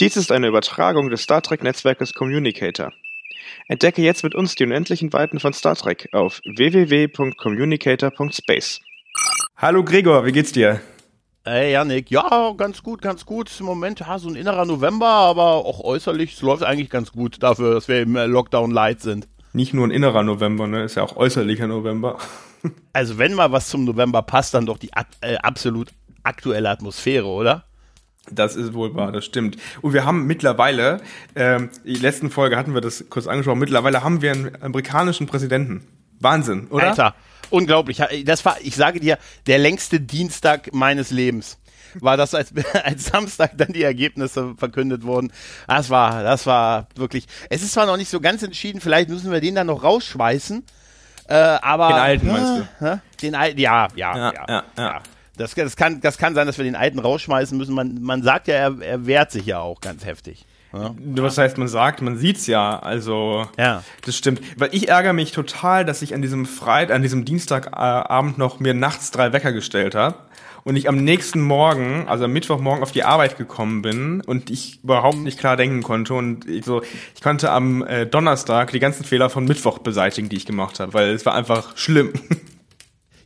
Dies ist eine Übertragung des Star Trek-Netzwerkes Communicator. Entdecke jetzt mit uns die unendlichen Weiten von Star Trek auf www.communicator.space. Hallo Gregor, wie geht's dir? Hey Janik, ja, ganz gut, ganz gut. Im Moment ja, so ein innerer November, aber auch äußerlich, es läuft eigentlich ganz gut dafür, dass wir im äh, Lockdown light sind. Nicht nur ein innerer November, ne? Ist ja auch äußerlicher November. Also wenn mal was zum November passt, dann doch die äh, absolut aktuelle Atmosphäre, oder? Das ist wohl wahr, das stimmt. Und wir haben mittlerweile, ähm, die letzten Folge hatten wir das kurz angesprochen, mittlerweile haben wir einen amerikanischen Präsidenten. Wahnsinn, oder? Alter, unglaublich. Das war, ich sage dir, der längste Dienstag meines Lebens. War das als, als Samstag dann die Ergebnisse verkündet wurden. Das war, das war wirklich. Es ist zwar noch nicht so ganz entschieden, vielleicht müssen wir den dann noch rausschweißen. Äh, aber. Den alten, meinst du? Den alten, ja, ja, ja. ja, ja. ja. Das, das, kann, das kann sein, dass wir den alten rausschmeißen müssen. Man, man sagt ja, er, er wehrt sich ja auch ganz heftig. Ja. Was heißt, man sagt, man sieht's ja. Also, ja. das stimmt. Weil ich ärgere mich total, dass ich an diesem Freitag, an diesem Dienstagabend noch mir nachts drei Wecker gestellt habe und ich am nächsten Morgen, also am Mittwochmorgen auf die Arbeit gekommen bin und ich überhaupt nicht klar denken konnte und ich so, ich konnte am äh, Donnerstag die ganzen Fehler von Mittwoch beseitigen, die ich gemacht habe, weil es war einfach schlimm.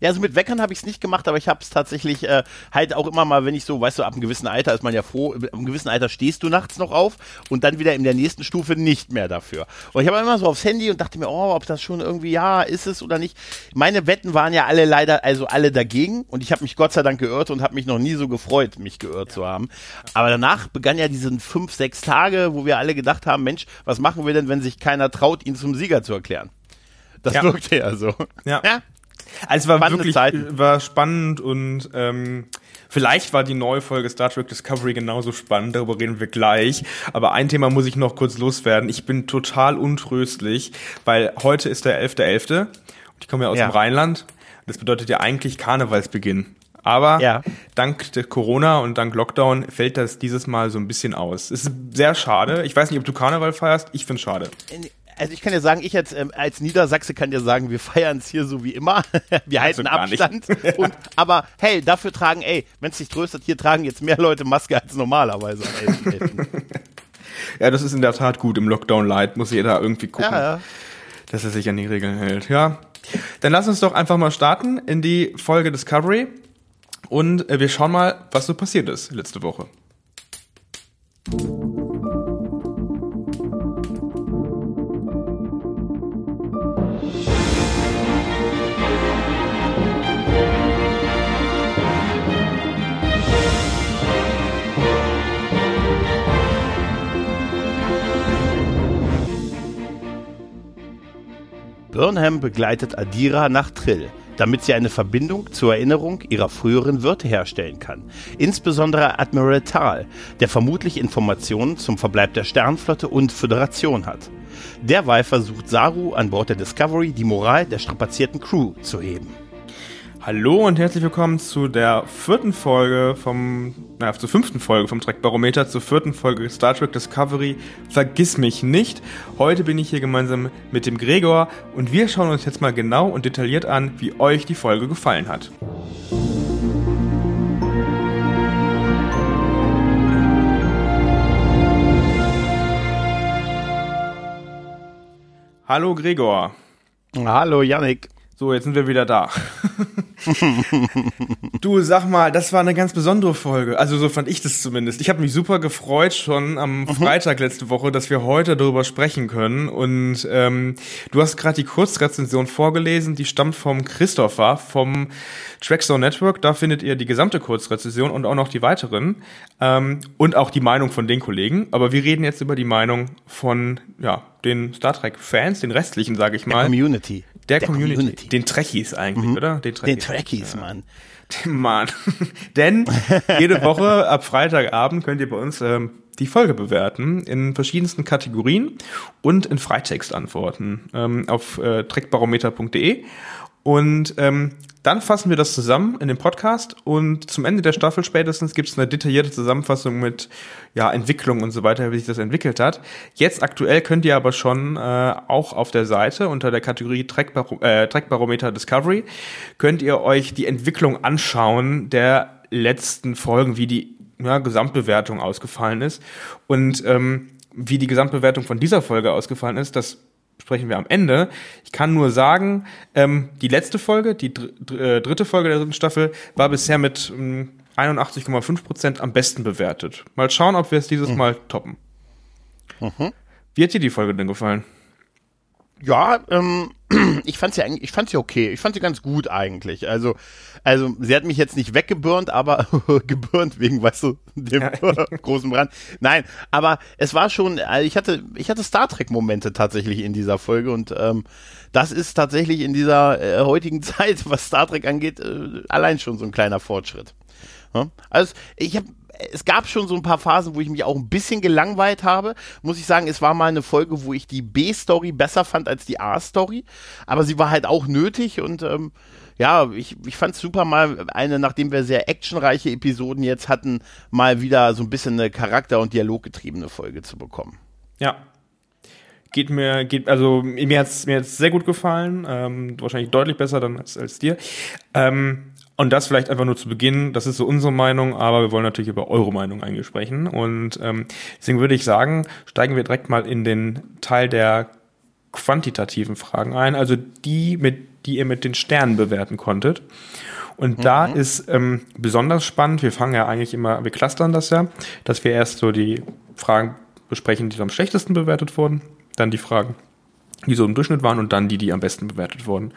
Ja, also mit Weckern habe ich es nicht gemacht, aber ich habe es tatsächlich äh, halt auch immer mal, wenn ich so, weißt du, ab einem gewissen Alter ist man ja froh, ab einem gewissen Alter stehst du nachts noch auf und dann wieder in der nächsten Stufe nicht mehr dafür. Und ich habe immer so aufs Handy und dachte mir, oh, ob das schon irgendwie, ja, ist es oder nicht. Meine Wetten waren ja alle leider, also alle dagegen und ich habe mich Gott sei Dank geirrt und habe mich noch nie so gefreut, mich geirrt ja. zu haben. Aber danach begann ja diesen fünf, sechs Tage, wo wir alle gedacht haben, Mensch, was machen wir denn, wenn sich keiner traut, ihn zum Sieger zu erklären? Das ja. wirkte ja so. Ja. ja. Also es war Spannende wirklich Zeiten. war spannend und ähm, vielleicht war die neue Folge Star Trek Discovery genauso spannend, darüber reden wir gleich. Aber ein Thema muss ich noch kurz loswerden. Ich bin total untröstlich, weil heute ist der 11.11. .11. und ich komme ja aus ja. dem Rheinland. Das bedeutet ja eigentlich Karnevalsbeginn. Aber ja. dank der Corona und dank Lockdown fällt das dieses Mal so ein bisschen aus. Es ist sehr schade. Ich weiß nicht, ob du Karneval feierst. Ich finde es schade also ich kann dir sagen, ich als, ähm, als Niedersachse kann dir sagen, wir feiern es hier so wie immer. wir halten also Abstand. und, aber hey, dafür tragen, ey, wenn es dich tröstet, hier tragen jetzt mehr Leute Maske als normalerweise. ja, das ist in der Tat gut. Im Lockdown Light muss jeder irgendwie gucken, ja, ja. dass er sich an die Regeln hält. Ja. Dann lass uns doch einfach mal starten in die Folge Discovery und äh, wir schauen mal, was so passiert ist letzte Woche. Burnham begleitet Adira nach Trill, damit sie eine Verbindung zur Erinnerung ihrer früheren Wirte herstellen kann. Insbesondere Admiral Tal, der vermutlich Informationen zum Verbleib der Sternflotte und Föderation hat. Derweil versucht Saru an Bord der Discovery die Moral der strapazierten Crew zu heben. Hallo und herzlich willkommen zu der vierten Folge vom, naja, zur fünften Folge vom Trek Barometer, zur vierten Folge Star Trek Discovery. Vergiss mich nicht. Heute bin ich hier gemeinsam mit dem Gregor und wir schauen uns jetzt mal genau und detailliert an, wie euch die Folge gefallen hat. Hallo Gregor. Hallo Yannick. So, jetzt sind wir wieder da. du, sag mal, das war eine ganz besondere Folge. Also so fand ich das zumindest. Ich habe mich super gefreut schon am mhm. Freitag letzte Woche, dass wir heute darüber sprechen können. Und ähm, du hast gerade die Kurzrezension vorgelesen, die stammt vom Christopher vom Trackzone Network. Da findet ihr die gesamte Kurzrezension und auch noch die weiteren. Ähm, und auch die Meinung von den Kollegen. Aber wir reden jetzt über die Meinung von ja, den Star Trek-Fans, den restlichen, sage ich mal. Der Community. Der, der Community. Community. Den Trekkies eigentlich, mhm. oder? Den Trekkies, den Trekkies ja. Mann. Mann. Denn jede Woche ab Freitagabend könnt ihr bei uns ähm, die Folge bewerten in verschiedensten Kategorien und in Freitext antworten ähm, auf äh, trackbarometer.de. Und ähm, dann fassen wir das zusammen in dem Podcast und zum Ende der Staffel spätestens gibt es eine detaillierte Zusammenfassung mit ja, Entwicklung und so weiter, wie sich das entwickelt hat. Jetzt aktuell könnt ihr aber schon äh, auch auf der Seite unter der Kategorie Trackbaro äh, Trackbarometer Discovery könnt ihr euch die Entwicklung anschauen der letzten Folgen, wie die ja, Gesamtbewertung ausgefallen ist. Und ähm, wie die Gesamtbewertung von dieser Folge ausgefallen ist, das sprechen wir am Ende. Ich kann nur sagen, ähm, die letzte Folge, die dr äh, dritte Folge der dritten Staffel, war bisher mit ähm, 81,5 Prozent am besten bewertet. Mal schauen, ob wir es dieses mhm. Mal toppen. Mhm. Wie hat dir die Folge denn gefallen? Ja, ähm, ich fand sie eigentlich, ich fand sie okay. Ich fand sie ganz gut eigentlich. Also, also sie hat mich jetzt nicht weggeburnt, aber geburnt wegen, weißt du, dem großen Brand. Nein, aber es war schon, also ich hatte, ich hatte Star Trek Momente tatsächlich in dieser Folge und ähm, das ist tatsächlich in dieser äh, heutigen Zeit, was Star Trek angeht, äh, allein schon so ein kleiner Fortschritt. Also ich habe es gab schon so ein paar Phasen, wo ich mich auch ein bisschen gelangweilt habe. Muss ich sagen, es war mal eine Folge, wo ich die B-Story besser fand als die A-Story. Aber sie war halt auch nötig und ähm, ja, ich, ich fand es super mal eine, nachdem wir sehr actionreiche Episoden jetzt hatten, mal wieder so ein bisschen eine charakter- und dialoggetriebene Folge zu bekommen. Ja, geht mir, geht, also mir hat's mir hat's sehr gut gefallen, ähm, wahrscheinlich deutlich besser dann als, als dir. Ähm, und das vielleicht einfach nur zu Beginn, das ist so unsere Meinung, aber wir wollen natürlich über eure Meinung eigentlich sprechen. Und ähm, deswegen würde ich sagen, steigen wir direkt mal in den Teil der quantitativen Fragen ein, also die, mit, die ihr mit den Sternen bewerten konntet. Und mhm. da ist ähm, besonders spannend, wir fangen ja eigentlich immer, wir clustern das ja, dass wir erst so die Fragen besprechen, die am schlechtesten bewertet wurden, dann die Fragen, die so im Durchschnitt waren und dann die, die am besten bewertet wurden.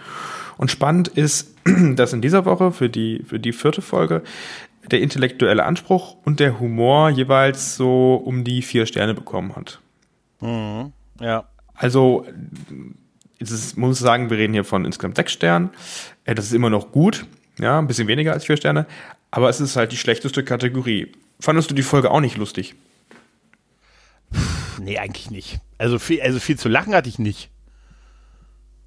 Und spannend ist, dass in dieser Woche für die, für die vierte Folge der intellektuelle Anspruch und der Humor jeweils so um die vier Sterne bekommen hat. Mhm. Ja. Also, es ist, muss sagen, wir reden hier von insgesamt sechs Sternen. Äh, das ist immer noch gut. Ja, ein bisschen weniger als vier Sterne. Aber es ist halt die schlechteste Kategorie. Fandest du die Folge auch nicht lustig? Nee, eigentlich nicht. Also viel, also viel zu lachen hatte ich nicht.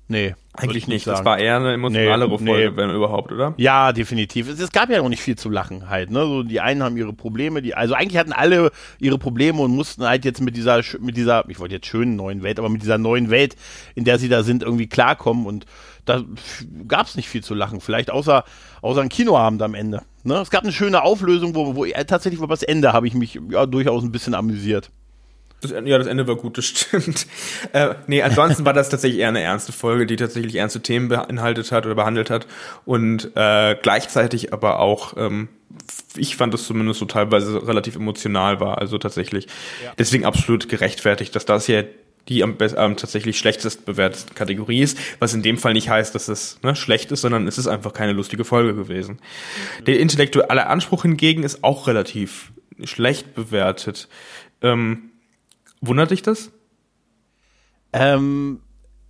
Nee. Eigentlich nicht. Das war eher eine emotionalere nee, Folge, nee. wenn überhaupt, oder? Ja, definitiv. Es, es, gab ja noch nicht viel zu lachen halt. Ne? So, die einen haben ihre Probleme, die, also eigentlich hatten alle ihre Probleme und mussten halt jetzt mit dieser, mit dieser, ich wollte jetzt schönen neuen Welt, aber mit dieser neuen Welt, in der sie da sind, irgendwie klarkommen. Und da gab es nicht viel zu lachen. Vielleicht außer, außer ein Kinoabend am Ende. Ne? Es gab eine schöne Auflösung, wo, wo tatsächlich über das Ende habe ich mich ja durchaus ein bisschen amüsiert. Das, ja, das Ende war gut, das stimmt. Äh, nee, ansonsten war das tatsächlich eher eine ernste Folge, die tatsächlich ernste Themen beinhaltet hat oder behandelt hat und äh, gleichzeitig aber auch, ähm, ich fand es zumindest so teilweise relativ emotional war, also tatsächlich. Ja. Deswegen absolut gerechtfertigt, dass das hier die am, ähm, tatsächlich schlechtest bewertete Kategorie ist, was in dem Fall nicht heißt, dass es ne, schlecht ist, sondern es ist einfach keine lustige Folge gewesen. Mhm. Der intellektuelle Anspruch hingegen ist auch relativ schlecht bewertet. Ähm, Wundert dich das? Ähm,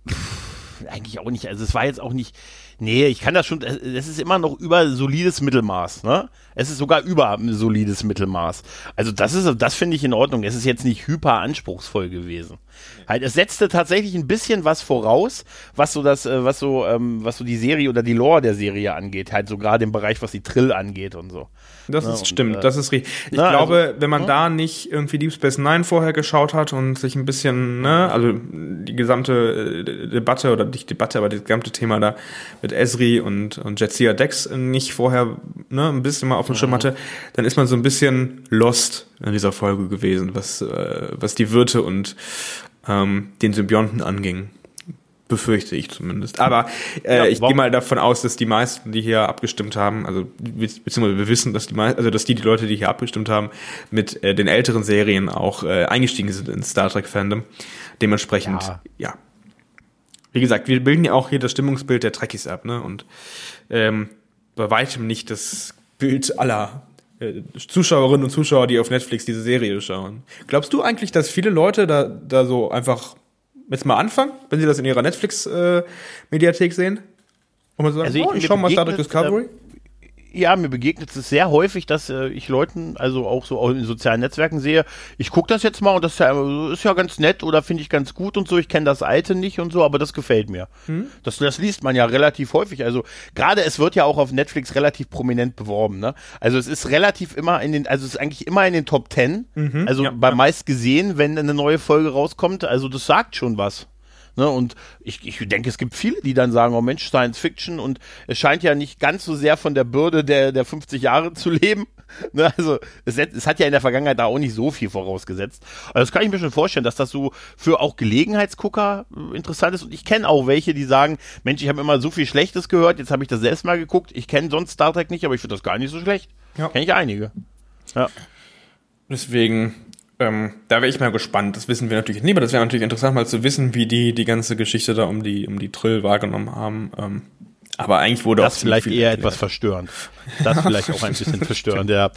pff, eigentlich auch nicht. Also es war jetzt auch nicht. Nee, ich kann das schon. Das ist immer noch über solides Mittelmaß. Ne? Es ist sogar über solides Mittelmaß. Also das ist, das finde ich in Ordnung. Es ist jetzt nicht hyper anspruchsvoll gewesen. Halt, es setzte tatsächlich ein bisschen was voraus, was so das, äh, was so, ähm, was so die Serie oder die Lore der Serie angeht. Halt so gerade im Bereich, was die Trill angeht und so. Das ist, und, stimmt, äh, das ist richtig. Ich na, glaube, also, wenn man hm? da nicht irgendwie Deep Space Nine vorher geschaut hat und sich ein bisschen, ne, also die gesamte äh, Debatte oder nicht Debatte, aber das gesamte Thema da mit Esri und, und Jetsia Dex nicht vorher, ne, ein bisschen mal auf dem Schirm mhm. hatte, dann ist man so ein bisschen lost in dieser Folge gewesen, was, äh, was die Wirte und ähm, den Symbionten anging. Befürchte ich zumindest. Aber äh, ja, ich gehe mal davon aus, dass die meisten, die hier abgestimmt haben, also beziehungsweise wir wissen, dass die meisten, also dass die, die Leute, die hier abgestimmt haben, mit äh, den älteren Serien auch äh, eingestiegen sind in Star Trek Fandom. Dementsprechend, ja. ja. Wie gesagt, wir bilden ja auch hier das Stimmungsbild der Trekkies ab, ne? Und ähm, bei weitem nicht das Bild aller äh, Zuschauerinnen und Zuschauer, die auf Netflix diese Serie schauen. Glaubst du eigentlich, dass viele Leute da, da so einfach jetzt mal anfangen, wenn sie das in ihrer Netflix-Mediathek äh, sehen? Und man sagt, also ich, oh, ich schau mal Star Trek Discovery. Äh, ja, mir begegnet es sehr häufig, dass äh, ich Leuten, also auch so auch in sozialen Netzwerken sehe, ich gucke das jetzt mal und das ist ja, ist ja ganz nett oder finde ich ganz gut und so, ich kenne das alte nicht und so, aber das gefällt mir. Hm? Das, das liest man ja relativ häufig. Also gerade es wird ja auch auf Netflix relativ prominent beworben, ne? Also es ist relativ immer in den, also es ist eigentlich immer in den Top Ten, mhm, also ja, bei ja. meist gesehen, wenn eine neue Folge rauskommt, also das sagt schon was. Ne? Und ich, ich denke, es gibt viele, die dann sagen, oh Mensch, Science Fiction und es scheint ja nicht ganz so sehr von der Bürde der, der 50 Jahre zu leben. Ne, also es, es, hat ja in der Vergangenheit da auch nicht so viel vorausgesetzt. Also das kann ich mir schon vorstellen, dass das so für auch Gelegenheitsgucker äh, interessant ist. Und ich kenne auch welche, die sagen, Mensch, ich habe immer so viel Schlechtes gehört, jetzt habe ich das selbst mal geguckt. Ich kenne sonst Star Trek nicht, aber ich finde das gar nicht so schlecht. Ja. Kenne ich einige. Ja. Deswegen, ähm, da wäre ich mal gespannt. Das wissen wir natürlich nicht, aber das wäre natürlich interessant, mal zu wissen, wie die die ganze Geschichte da um die um die Trill wahrgenommen haben. Ähm, aber eigentlich wurde das auch vielleicht eher etwas verstörend. Das vielleicht auch ein bisschen verstörend, ja.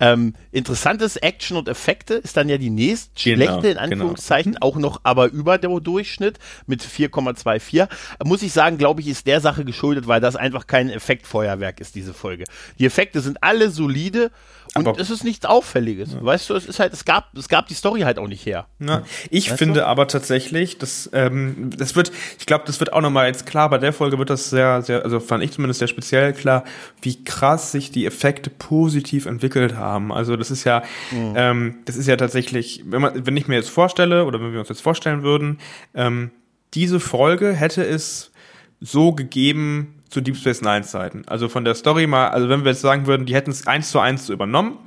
Ähm, interessantes Action und Effekte ist dann ja die nächstschlechte genau, in genau. Anführungszeichen, genau. auch noch aber über der Durchschnitt mit 4,24. Muss ich sagen, glaube ich, ist der Sache geschuldet, weil das einfach kein Effektfeuerwerk ist, diese Folge. Die Effekte sind alle solide und aber es ist nichts Auffälliges. Ja. Weißt du, es ist halt, es gab, es gab die Story halt auch nicht her. Ja. Ich weißt finde du? aber tatsächlich, dass, ähm, das wird, ich glaube, das wird auch nochmal jetzt klar, bei der Folge wird das sehr, sehr, also fand ich zumindest sehr speziell klar, wie krass sich die Effekte positiv entwickelt haben. Also das ist ja, mhm. ähm, das ist ja tatsächlich, wenn man, wenn ich mir jetzt vorstelle, oder wenn wir uns jetzt vorstellen würden, ähm, diese Folge hätte es so gegeben, zu Deep Space Nine Zeiten. Also von der Story mal, also wenn wir jetzt sagen würden, die hätten es eins zu eins so übernommen,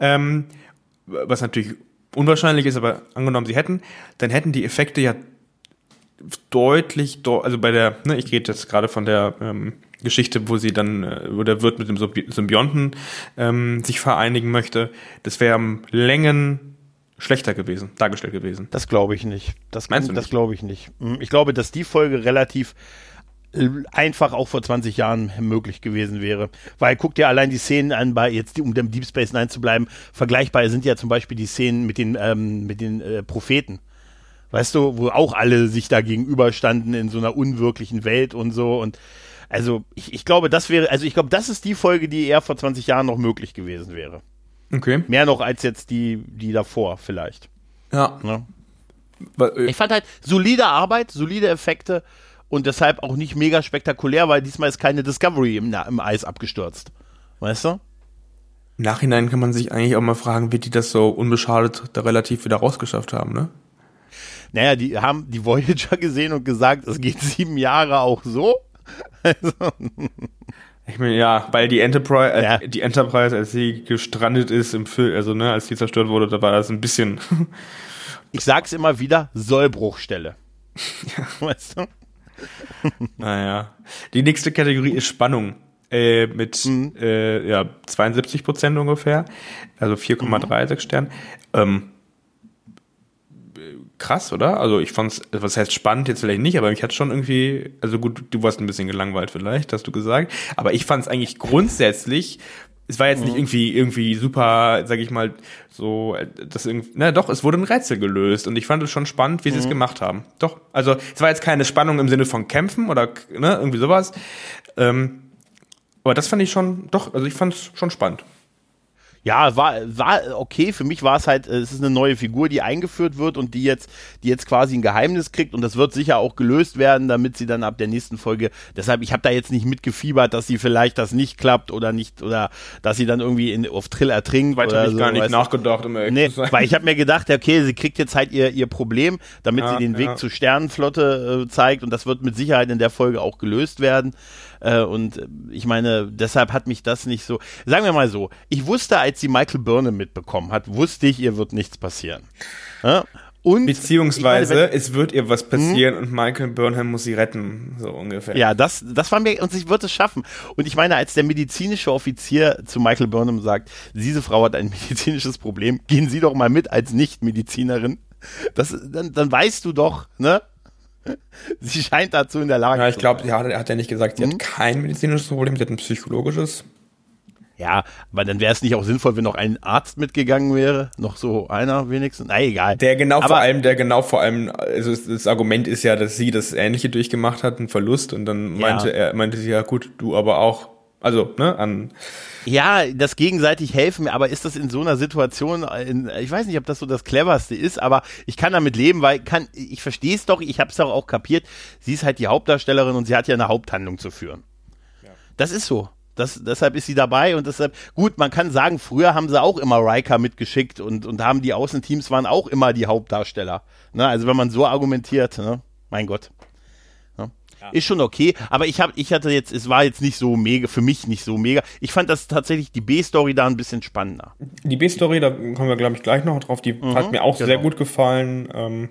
ähm, was natürlich unwahrscheinlich ist, aber angenommen sie hätten, dann hätten die Effekte ja deutlich, also bei der, ne, ich rede jetzt gerade von der ähm, Geschichte, wo sie dann, äh, wo der Wirt mit dem Symbionten ähm, sich vereinigen möchte, das wäre um Längen schlechter gewesen, dargestellt gewesen. Das glaube ich nicht. Das, Meinst du das glaube ich nicht. Hm, ich glaube, dass die Folge relativ einfach auch vor 20 Jahren möglich gewesen wäre. Weil guck dir allein die Szenen an, bei jetzt um dem Deep Space Nine zu bleiben, vergleichbar sind ja zum Beispiel die Szenen mit den, ähm, mit den äh, Propheten. Weißt du, wo auch alle sich da gegenüberstanden in so einer unwirklichen Welt und so. Und also ich, ich glaube, das wäre, also ich glaube, das ist die Folge, die eher vor 20 Jahren noch möglich gewesen wäre. Okay. Mehr noch als jetzt die, die davor vielleicht. Ja. ja. Äh, ich fand halt solide Arbeit, solide Effekte und deshalb auch nicht mega spektakulär, weil diesmal ist keine Discovery im, im Eis abgestürzt. Weißt du? Im Nachhinein kann man sich eigentlich auch mal fragen, wie die das so unbeschadet da relativ wieder rausgeschafft haben, ne? Naja, die haben die Voyager gesehen und gesagt, es geht sieben Jahre auch so. Also. Ich meine, ja, weil die Enterprise, äh, ja. die Enterprise, als sie gestrandet ist im Film, also ne, als sie zerstört wurde, da war das ein bisschen. ich sag's immer wieder, Sollbruchstelle. Ja. Weißt du? naja. Die nächste Kategorie ist Spannung. Äh, mit mhm. äh, ja, 72 Prozent ungefähr. Also 4,36 mhm. Sterne. Ähm, krass, oder? Also ich fand's, was heißt spannend jetzt vielleicht nicht, aber mich hat schon irgendwie, also gut, du warst ein bisschen gelangweilt vielleicht, hast du gesagt, aber ich fand es eigentlich grundsätzlich es war jetzt nicht mhm. irgendwie irgendwie super, sag ich mal, so das irgendwie, na doch, es wurde ein Rätsel gelöst und ich fand es schon spannend, wie mhm. sie es mhm. gemacht haben. Doch, also es war jetzt keine Spannung im Sinne von Kämpfen oder ne, irgendwie sowas. Ähm, aber das fand ich schon, doch, also ich fand es schon spannend. Ja, war, war okay. Für mich war es halt, es ist eine neue Figur, die eingeführt wird und die jetzt, die jetzt quasi ein Geheimnis kriegt und das wird sicher auch gelöst werden, damit sie dann ab der nächsten Folge. Deshalb, ich habe da jetzt nicht mitgefiebert, dass sie vielleicht das nicht klappt oder nicht oder dass sie dann irgendwie in, auf Trill ertrinkt. Weiter oder so, gar nicht nachgedacht, um nee, Weil ich habe mir gedacht, okay, sie kriegt jetzt halt ihr ihr Problem, damit ja, sie den Weg ja. zur Sternenflotte äh, zeigt und das wird mit Sicherheit in der Folge auch gelöst werden. Äh, und ich meine, deshalb hat mich das nicht so. Sagen wir mal so, ich wusste, als sie Michael Burnham mitbekommen hat, wusste ich, ihr wird nichts passieren. Ja? Und Beziehungsweise meine, wenn, es wird ihr was passieren hm? und Michael Burnham muss sie retten, so ungefähr. Ja, das, das war mir, und sie wird es schaffen. Und ich meine, als der medizinische Offizier zu Michael Burnham sagt, diese Frau hat ein medizinisches Problem, gehen Sie doch mal mit als Nicht-Medizinerin. Das, dann, dann weißt du doch, ne? sie scheint dazu in der Lage ja, ich glaube, ja, er hat ja nicht gesagt, sie hm? hat kein medizinisches Problem, sie hat ein psychologisches. Ja, aber dann wäre es nicht auch sinnvoll, wenn noch ein Arzt mitgegangen wäre, noch so einer wenigstens. Na egal. Der genau aber vor allem, der genau vor allem, also das Argument ist ja, dass sie das Ähnliche durchgemacht hat, einen Verlust, und dann meinte ja. er, meinte sie ja gut, du aber auch. Also ne, an ja, das gegenseitig helfen, aber ist das in so einer Situation, in, ich weiß nicht, ob das so das cleverste ist, aber ich kann damit leben, weil kann, ich verstehe es doch, ich habe es doch auch kapiert, sie ist halt die Hauptdarstellerin und sie hat ja eine Haupthandlung zu führen. Ja. Das ist so. Das, deshalb ist sie dabei und deshalb, gut, man kann sagen, früher haben sie auch immer Riker mitgeschickt und, und haben die Außenteams waren auch immer die Hauptdarsteller. Ne? Also wenn man so argumentiert, ne? mein Gott. Ist schon okay. Aber ich habe, ich hatte jetzt, es war jetzt nicht so mega, für mich nicht so mega. Ich fand das tatsächlich die B-Story da ein bisschen spannender. Die B-Story, da kommen wir, glaube ich, gleich noch drauf. Die mhm, hat mir auch genau. sehr gut gefallen. Ähm,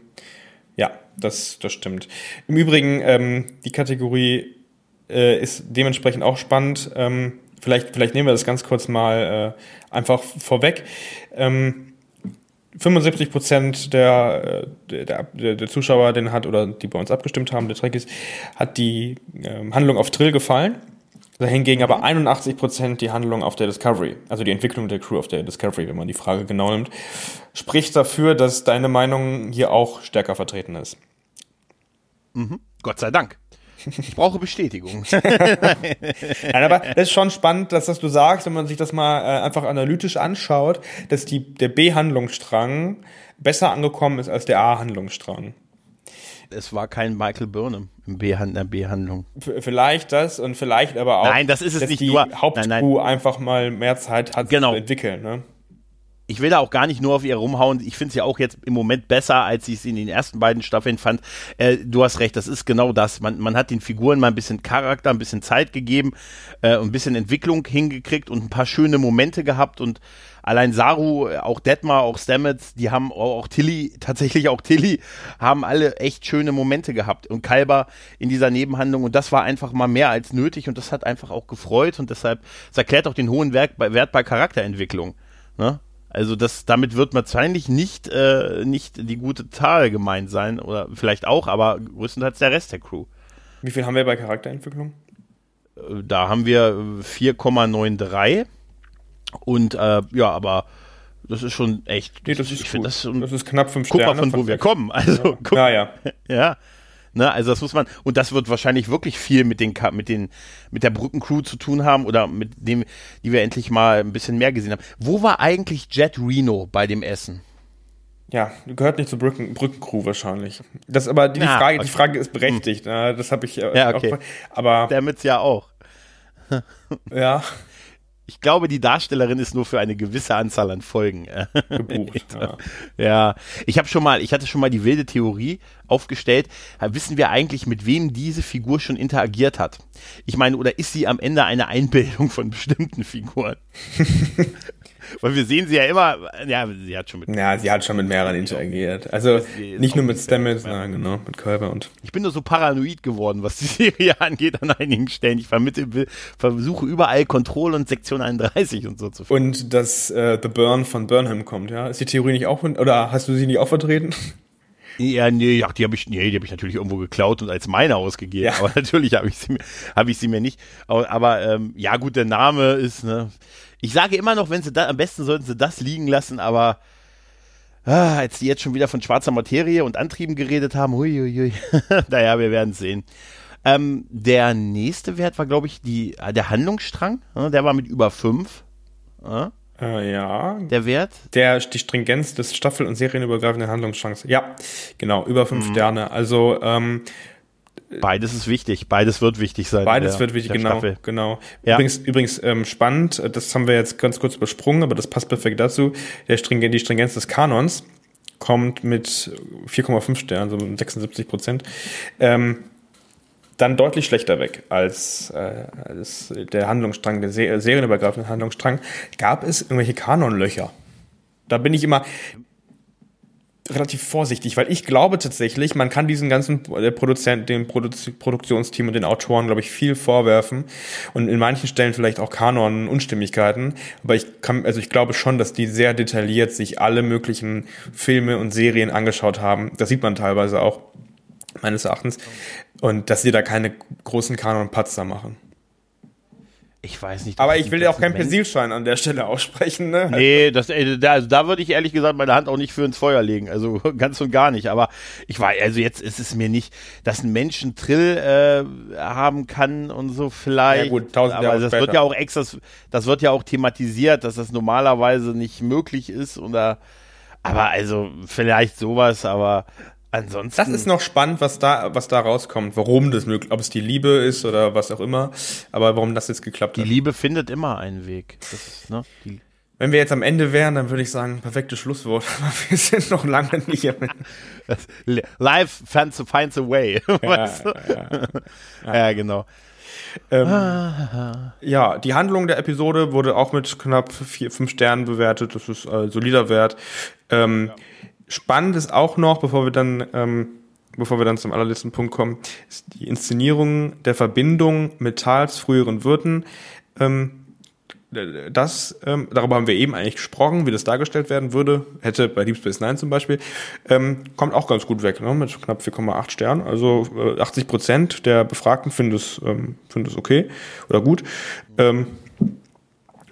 ja, das, das stimmt. Im Übrigen, ähm, die Kategorie äh, ist dementsprechend auch spannend. Ähm, vielleicht, vielleicht nehmen wir das ganz kurz mal äh, einfach vorweg. Ähm, 75 Prozent der, der, der, der Zuschauer, den hat oder die bei uns abgestimmt haben, der Trick ist, hat die ähm, Handlung auf Trill gefallen. Hingegen aber 81 mhm. Prozent die Handlung auf der Discovery, also die Entwicklung der Crew auf der Discovery, wenn man die Frage genau nimmt, spricht dafür, dass deine Meinung hier auch stärker vertreten ist. Mhm. Gott sei Dank. Ich brauche Bestätigung. Nein, aber das ist schon spannend, dass das du sagst, wenn man sich das mal äh, einfach analytisch anschaut, dass die, der B-Handlungsstrang besser angekommen ist als der A-Handlungsstrang. Es war kein Michael Burnham in der B-Handlung. Vielleicht das und vielleicht aber auch, nein, das ist es dass nicht die nur, Hauptcrew einfach mal mehr Zeit hat genau. zu entwickeln. Ne? Ich will da auch gar nicht nur auf ihr rumhauen. Ich finde sie ja auch jetzt im Moment besser, als ich es in den ersten beiden Staffeln fand. Äh, du hast recht, das ist genau das. Man, man hat den Figuren mal ein bisschen Charakter, ein bisschen Zeit gegeben äh, ein bisschen Entwicklung hingekriegt und ein paar schöne Momente gehabt und allein Saru, auch Detmar, auch Stamets, die haben auch, auch Tilly, tatsächlich auch Tilly, haben alle echt schöne Momente gehabt und Kalber in dieser Nebenhandlung und das war einfach mal mehr als nötig und das hat einfach auch gefreut und deshalb, das erklärt auch den hohen Wert bei, Wert bei Charakterentwicklung. Ne? Also das, damit wird wahrscheinlich nicht, äh, nicht die gute Tal gemeint sein oder vielleicht auch, aber größtenteils der Rest der Crew. Wie viel haben wir bei Charakterentwicklung? Äh, da haben wir 4,93 und äh, ja, aber das ist schon echt. Nee, das ist ich gut. Das, das, ist knapp fünf Sterne. Guck mal, von wo wir kommen. Also, ja. guck, ja, ja. ja. Ne, also das muss man, und das wird wahrscheinlich wirklich viel mit den, mit den, mit der Brückencrew zu tun haben oder mit dem, die wir endlich mal ein bisschen mehr gesehen haben. Wo war eigentlich Jet Reno bei dem Essen? Ja, gehört nicht zur Brücken, Brückencrew wahrscheinlich. Das aber die, Na, Frage, okay. die Frage ist berechtigt. Ne? Das habe ich ja, okay. auch. Aber Damit ja auch. ja. Ich glaube, die Darstellerin ist nur für eine gewisse Anzahl an Folgen äh, gebucht. ja. ja, ich habe schon mal, ich hatte schon mal die wilde Theorie aufgestellt. Wissen wir eigentlich, mit wem diese Figur schon interagiert hat? Ich meine, oder ist sie am Ende eine Einbildung von bestimmten Figuren? Weil wir sehen sie ja immer, ja, sie hat schon mit. Ja, sie hat schon mit mehreren interagiert. Also nicht nur mit Stamets, nein, genau, mit Körper und. Ich bin nur so paranoid geworden, was die Serie angeht an einigen Stellen. Ich vermittle, versuche überall Control und Sektion 31 und so zu finden. Und dass äh, The Burn von Burnham kommt, ja? Ist die Theorie nicht auch, oder hast du sie nicht auch vertreten? Ja, nee, ja, die habe ich, nee, die habe ich natürlich irgendwo geklaut und als meine ausgegeben. Ja. Aber natürlich habe ich sie, habe ich sie mir nicht. Aber, aber ähm, ja, gut, der Name ist, ne, ich sage immer noch, wenn sie da, am besten sollten sie das liegen lassen, aber ah, als die jetzt schon wieder von schwarzer Materie und Antrieben geredet haben, huiuiui, naja, wir werden sehen. Ähm, der nächste Wert war, glaube ich, die, äh, der Handlungsstrang. Ne, der war mit über 5. Äh? Äh, ja. Der Wert? Der, die Stringenz des Staffel- und serienübergreifenden Handlungsstrangs. Ja, genau, über 5 mhm. Sterne. Also, ähm, Beides ist wichtig, beides wird wichtig sein. Beides wird wichtig, genau. Staffel. genau. Ja. Übrigens, übrigens ähm, spannend, das haben wir jetzt ganz kurz übersprungen, aber das passt perfekt dazu. Der Stringen, die Stringenz des Kanons kommt mit 4,5 Sternen, so 76 Prozent. Ähm, dann deutlich schlechter weg als, äh, als der Handlungsstrang, der Se serienübergreifende Handlungsstrang. Gab es irgendwelche Kanonlöcher? Da bin ich immer, relativ vorsichtig, weil ich glaube tatsächlich, man kann diesen ganzen der Produzent, dem Produ Produktionsteam und den Autoren, glaube ich, viel vorwerfen und in manchen Stellen vielleicht auch Kanon Unstimmigkeiten, aber ich kann also ich glaube schon, dass die sehr detailliert sich alle möglichen Filme und Serien angeschaut haben. Das sieht man teilweise auch meines Erachtens und dass sie da keine großen Kanon-Patzer machen. Ich weiß nicht. Aber ich will ja auch keinen Persilschein an der Stelle aussprechen, ne? Nee, das, äh, da, also da würde ich ehrlich gesagt meine Hand auch nicht für ins Feuer legen. Also ganz und gar nicht. Aber ich war, also jetzt ist es mir nicht, dass ein Mensch einen Trill äh, haben kann und so vielleicht. Ja gut, tausend Jahre Aber das später. wird ja auch extra, das wird ja auch thematisiert, dass das normalerweise nicht möglich ist oder aber also vielleicht sowas, aber Ansonsten. Das ist noch spannend, was da, was da rauskommt, warum das möglich, ob es die Liebe ist oder was auch immer, aber warum das jetzt geklappt die hat. Die Liebe findet immer einen Weg. Das ist, ne, die Wenn wir jetzt am Ende wären, dann würde ich sagen, perfektes Schlusswort. Aber wir sind noch lange nicht am Ende. Life finds, a way. weißt du? ja, ja. ja, genau. Ähm, ja, die Handlung der Episode wurde auch mit knapp vier, fünf Sternen bewertet. Das ist äh, solider Wert. Ähm, Spannend ist auch noch, bevor wir dann, ähm, bevor wir dann zum allerletzten Punkt kommen, ist die Inszenierung der Verbindung mit Tals früheren Wirten. Ähm, das, ähm, darüber haben wir eben eigentlich gesprochen, wie das dargestellt werden würde, hätte bei Deep Space Nine zum Beispiel, ähm, kommt auch ganz gut weg, ne, mit knapp 4,8 Sternen. Also äh, 80 Prozent der Befragten finden es, ähm, finden es okay oder gut. Ähm,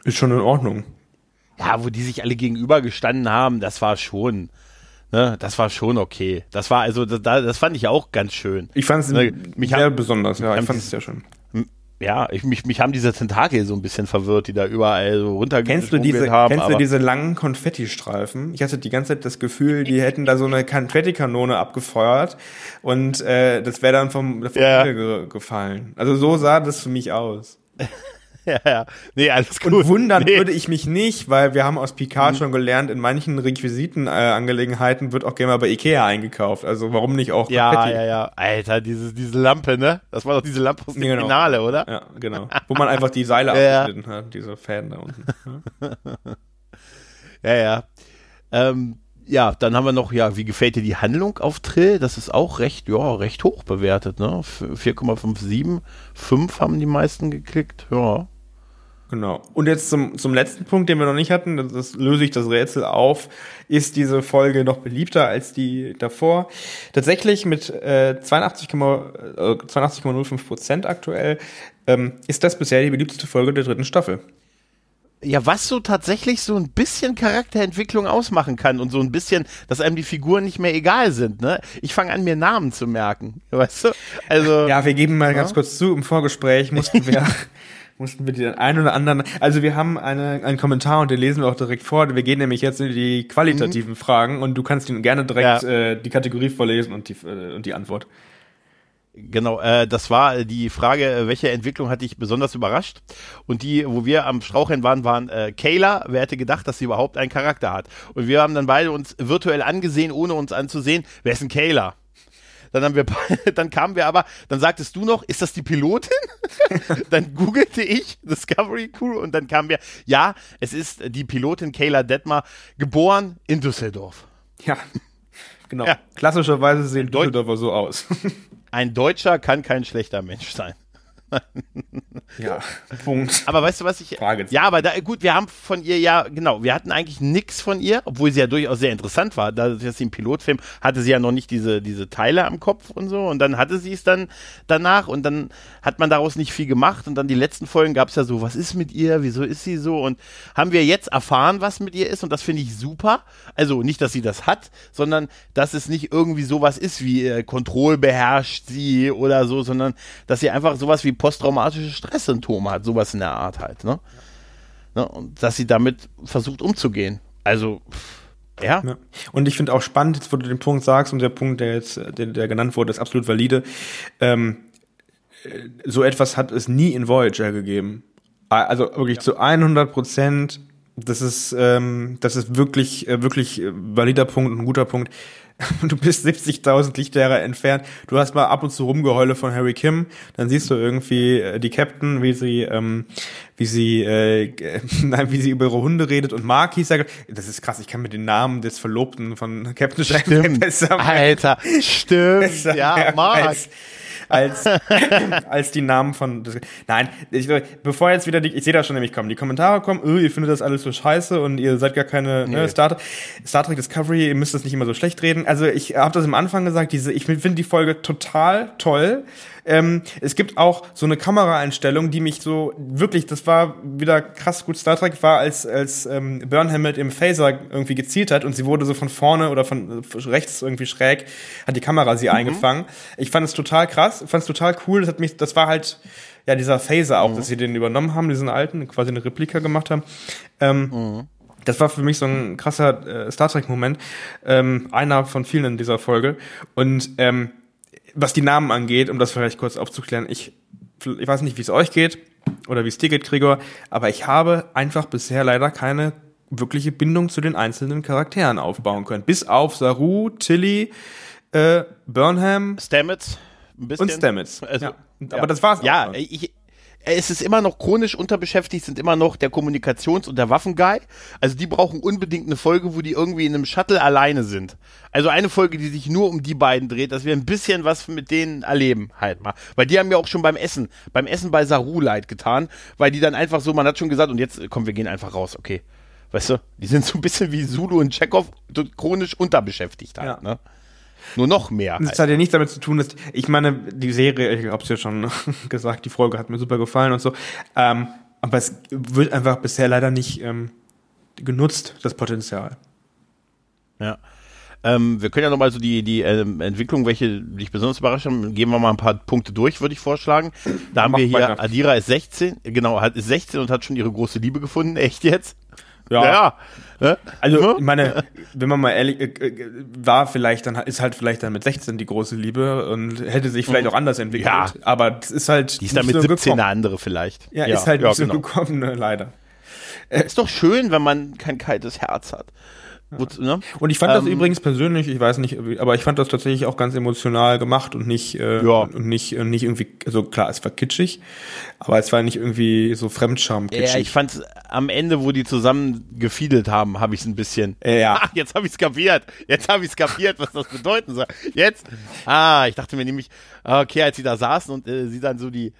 ist schon in Ordnung. Ja, wo die sich alle gegenübergestanden haben, das war schon, ne, das war schon okay. Das war also, das, das fand ich auch ganz schön. Ich fand es Ne, mich sehr haben- besonders, ja, ich fand es sehr schön. Ja, ich, mich, mich haben diese Tentakel so ein bisschen verwirrt, die da überall so runter Kennst du diese, haben. kennst du diese langen Konfettistreifen? Ich hatte die ganze Zeit das Gefühl, die hätten da so eine Konfettikanone abgefeuert und äh, das wäre dann vom, vom Ja. Gefallen. Also so sah das für mich aus. ja, ja. Nee, alles gut. Und wundern nee. Mhm. würde ich mich nicht, weil wir haben aus Picard schon gelernt, in manchen Requisiten-Angelegenheiten wird auch gerne mal bei Ikea eingekauft. Also warum nicht auch Ja, Konfetti? ja, ja. Alter, diese, diese Lampe, ne? Das war doch diese Lampe aus dem Genau. Finale, oder? Ja, genau. Wo man einfach die Seile Ja. abgeschnitten hat, diese Fäden da unten. Ja, ja. Ähm, ja, dann haben wir noch, ja, wie gefällt dir die Handlung auf Trill? Das ist auch recht, ja, recht hoch bewertet, ne? F- 4,57. 5 haben die meisten geklickt, ja. Genau. Und jetzt zum, zum letzten Punkt, den wir noch nicht hatten, das, das löse ich das Rätsel auf, ist diese Folge noch beliebter als die davor. Tatsächlich mit äh, 82,05 äh, 82,05 Prozent aktuell ähm, ist das bisher die beliebteste Folge der dritten Staffel. Ja, was so tatsächlich so ein bisschen Charakterentwicklung ausmachen kann und so ein bisschen, dass einem die Figuren nicht mehr egal sind, ne? Ich fange an, mir Namen zu merken, weißt du? Also, Ja, wir geben mal ganz kurz zu, im Vorgespräch mussten wir, mussten wir den einen oder anderen, also wir haben eine, einen Kommentar und den lesen wir auch direkt vor. Wir gehen nämlich jetzt in die qualitativen Fragen und du kannst ihnen gerne direkt Ja. äh, die Kategorie vorlesen und die, äh, und die Antwort. Genau, äh, das war die Frage, äh, welche Entwicklung hat dich besonders überrascht? Und die, wo wir am Straucheln waren, waren äh, Kayla, wer hätte gedacht, dass sie überhaupt einen Charakter hat? Und wir haben dann beide uns virtuell angesehen, ohne uns anzusehen, wer ist denn Kayla? Dann haben wir, dann kamen wir aber, dann sagtest du noch, ist das die Pilotin? dann googelte ich Discovery Crew und dann kamen wir, ja, es ist die Pilotin Kayla Detmar, geboren in Düsseldorf. Ja, genau. Ja. Klassischerweise sehen Düsseldorfer so aus. Ein Deutscher kann kein schlechter Mensch sein. ja, Punkt. Aber weißt du, was ich. Fragezeichen. Ja, aber da, gut, wir haben von ihr ja, genau, wir hatten eigentlich nix von ihr, obwohl sie ja durchaus sehr interessant war. Da das im Pilotfilm hatte sie ja noch nicht diese, diese Teile am Kopf und so. Und dann hatte sie es dann danach und dann hat man daraus nicht viel gemacht. Und dann die letzten Folgen gab es ja so, was ist mit ihr? Wieso ist sie so? Und haben wir jetzt erfahren, was mit ihr ist? Und das finde ich super. Also nicht, dass sie das hat, sondern dass es nicht irgendwie sowas ist wie äh, Kontroll beherrscht sie oder so, sondern dass sie einfach sowas wie posttraumatische Stresssymptome hat, sowas in der Art halt, ne? ne? Und dass sie damit versucht umzugehen. Also, ja. Ja. Und ich finde auch spannend, jetzt wo du den Punkt sagst und der Punkt, der jetzt, der, der genannt wurde, ist absolut valide. Ähm, äh, so etwas hat es nie in Voyager gegeben. Also wirklich zu 100 Prozent. Das ist, ähm, das ist wirklich, äh, wirklich äh, valider Punkt und ein guter Punkt. Du bist 70.000 Lichtjahre entfernt. Du hast mal ab und zu Rumgeheule von Harry Kim. Dann siehst du irgendwie äh, die Captain, wie sie, ähm, wie sie, äh, nein, wie sie über ihre Hunde redet. Und Mark hieß ja, das ist krass. Ich kann mit den Namen des Verlobten von Captain Janeway besser Alter, stimmt. ja, Mark. als, als, als die Namen von. Nein, ich, bevor jetzt wieder die, ich sehe da schon nämlich kommen, die Kommentare kommen, öh, ihr findet das alles so scheiße und ihr seid gar keine ne, Nee. Star, Star Trek Discovery, ihr müsst das nicht immer so schlecht reden. Also ich habe das am Anfang gesagt, diese, ich finde die Folge total toll. Ähm, es gibt auch so eine Kameraeinstellung, die mich so wirklich, das war wieder krass gut Star Trek war, als als ähm, Burnham mit im Phaser irgendwie gezielt hat und sie wurde so von vorne oder von äh, rechts irgendwie schräg, hat die Kamera sie eingefangen. Ich fand es total krass, fand es total cool. Das hat mich, das war halt ja dieser Phaser auch, dass sie den übernommen haben, diesen alten, quasi eine Replika gemacht haben. Ähm, das war für mich so ein krasser äh, Star Trek-Moment. Ähm, einer von vielen in dieser Folge. Und ähm, was die Namen angeht, um das vielleicht kurz aufzuklären, ich, ich weiß nicht, wie es euch geht oder wie es dir geht, Gregor, aber ich habe einfach bisher leider keine wirkliche Bindung zu den einzelnen Charakteren aufbauen können. Bis auf Saru, Tilly, äh, Burnham Stamets, ein bisschen. und Stamets. Also, ja. Aber das war's Ja, ich, es ist immer noch chronisch unterbeschäftigt, sind immer noch der Kommunikations- und der Waffenguy. Also die brauchen unbedingt eine Folge, wo die irgendwie in einem Shuttle alleine sind. Also eine Folge, die sich nur um die beiden dreht, dass wir ein bisschen was mit denen erleben halt mal. Weil die haben ja auch schon beim Essen, beim Essen bei Saru leid getan, weil die dann einfach so, man hat schon gesagt, und jetzt, komm, wir gehen einfach raus, okay. Weißt du, die sind so ein bisschen wie Zulu und Chekhov, chronisch unterbeschäftigt halt, Ja. ne? Nur noch mehr. Das Halt. hat ja nichts damit zu tun, dass ich meine, die Serie, ich hab's ja schon gesagt, die Folge hat mir super gefallen und so. Ähm, aber es wird einfach bisher leider nicht ähm, genutzt, das Potenzial. Ja. Ähm, wir können ja nochmal so die, die ähm, Entwicklung, welche dich besonders überrascht haben, gehen wir mal ein paar Punkte durch, würde ich vorschlagen. Da haben Mach wir hier, weiter. Adira ist 16, genau, hat, ist 16 und hat schon ihre große Liebe gefunden. Echt jetzt? Ja. Ja. Ne? Also, Ne? ich meine, wenn man mal ehrlich, äh, äh, war vielleicht dann, ist halt vielleicht dann mit 16 die große Liebe und hätte sich vielleicht auch anders entwickelt. Ja. Aber das ist halt. Die ist dann mit so 17 eine gekommen. andere vielleicht. Ja, ist halt nicht so genau. gekommen, ne, leider. Ist doch schön, wenn man kein kaltes Herz hat. Wozu, ne? Und ich fand das Ähm, übrigens persönlich, ich weiß nicht, aber ich fand das tatsächlich auch ganz emotional gemacht und nicht, äh, Ja. und nicht, und nicht irgendwie, also klar, es war kitschig, aber es war nicht irgendwie so Fremdscham-kitschig. Ja, ich fand am Ende, wo die zusammen gefiedelt haben, habe ich es ein bisschen. Äh, ja. Ah, jetzt habe ich es kapiert. Jetzt habe ich es kapiert, was das bedeuten soll. Jetzt. Ah, ich dachte mir nämlich, okay, als sie da saßen und äh, sie dann so die.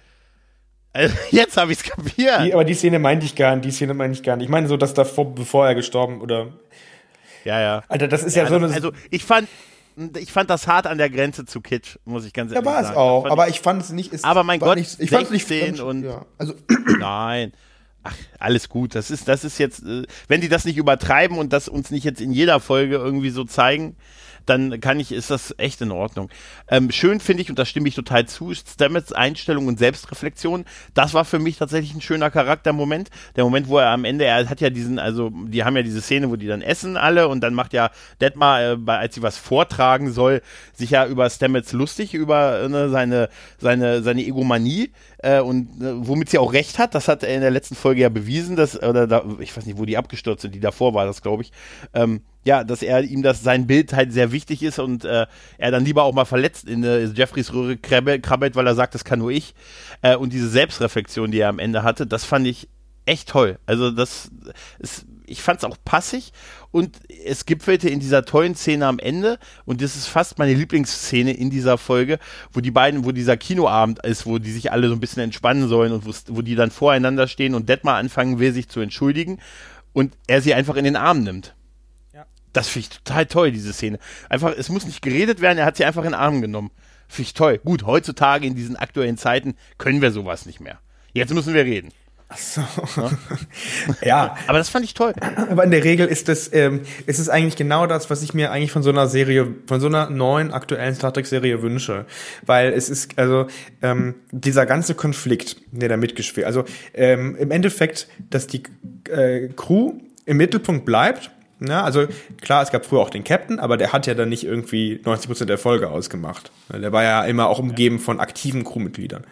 Also, jetzt habe ich es kapiert. Die, aber die Szene meinte ich gar nicht, die Szene meinte ich gar nicht. Ich meine so, dass davor, bevor er gestorben oder, Ja, ja. Alter, das ist ja, so also, eine, also ich fand, ich fand das hart an der Grenze zu Kitsch, muss ich ganz ja, ehrlich war sagen. es auch, aber ich fand es nicht, es Aber mein war Gott, nicht, ich fand es nicht 16 fremd- und- ja, also, Nein. Ach, alles gut. Das ist, das ist jetzt, äh, wenn die das nicht übertreiben und das uns nicht jetzt in jeder Folge irgendwie so zeigen, dann kann ich, ist das echt in Ordnung. Ähm, schön finde ich, und da stimme ich total zu, Stamets Einstellung und Selbstreflexion. Das war für mich tatsächlich ein schöner Charaktermoment. Der Moment, wo er am Ende, er hat ja diesen, also, die haben ja diese Szene, wo die dann essen alle und dann macht ja Detmar, äh, als sie was vortragen soll, sich ja über Stamets lustig, über ne, seine, seine, seine Egomanie äh, und äh, womit sie auch recht hat. Das hat er in der letzten Folge ja bewiesen, dass, oder da, ich weiß nicht, wo die abgestürzt sind, die davor war das, glaube ich. Ähm, ja, dass er ihm das sein Bild halt sehr wichtig ist und äh, er dann lieber auch mal verletzt in äh, Jeffreys Röhre krabbelt, weil er sagt, das kann nur ich. Äh, und diese Selbstreflexion, die er am Ende hatte, das fand ich echt toll. Also das ist, ich fand es auch passig und es gipfelte in dieser tollen Szene am Ende und das ist fast meine Lieblingsszene in dieser Folge, wo die beiden, wo dieser Kinoabend ist, wo die sich alle so ein bisschen entspannen sollen und wo's- wo die dann voreinander stehen und Detmar anfangen will, sich zu entschuldigen und er sie einfach in den Arm nimmt. Das finde ich total toll, diese Szene. Einfach, es muss nicht geredet werden, er hat sie einfach in den Arm genommen. Finde ich toll. Gut, heutzutage in diesen aktuellen Zeiten können wir sowas nicht mehr. Jetzt müssen wir reden. so. ja, Aber das fand ich toll. aber in der Regel ist das, ähm, ist es eigentlich genau das, was ich mir eigentlich von so einer Serie, von so einer neuen aktuellen Star Trek Serie wünsche, weil es ist also ähm, dieser ganze Konflikt, der da mitgespielt, also ähm, im Endeffekt, dass die äh, Crew im Mittelpunkt bleibt. Ne? Also klar, es gab früher auch den Captain, aber der hat ja dann nicht irgendwie 90% der Folge ausgemacht. Der war ja immer auch umgeben von aktiven Crewmitgliedern.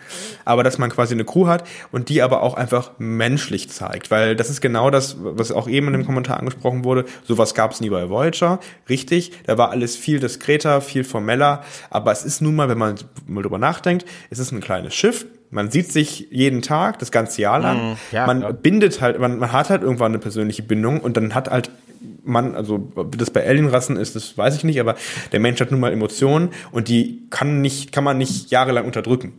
Aber dass man quasi eine Crew hat und die aber auch einfach menschlich zeigt, weil das ist genau das, was auch eben in dem Kommentar angesprochen wurde. Sowas gab es nie bei Voyager, richtig. Da war alles viel diskreter, viel formeller. Aber es ist nun mal, wenn man mal drüber nachdenkt, es ist ein kleines Schiff. Man sieht sich jeden Tag, das ganze Jahr lang. ja, man klar. bindet halt, man, man hat halt irgendwann eine persönliche Bindung und dann hat halt man, also ob das bei Alienrassen ist, das weiß ich nicht, aber der Mensch hat nun mal Emotionen und die kann nicht, kann man nicht jahrelang unterdrücken.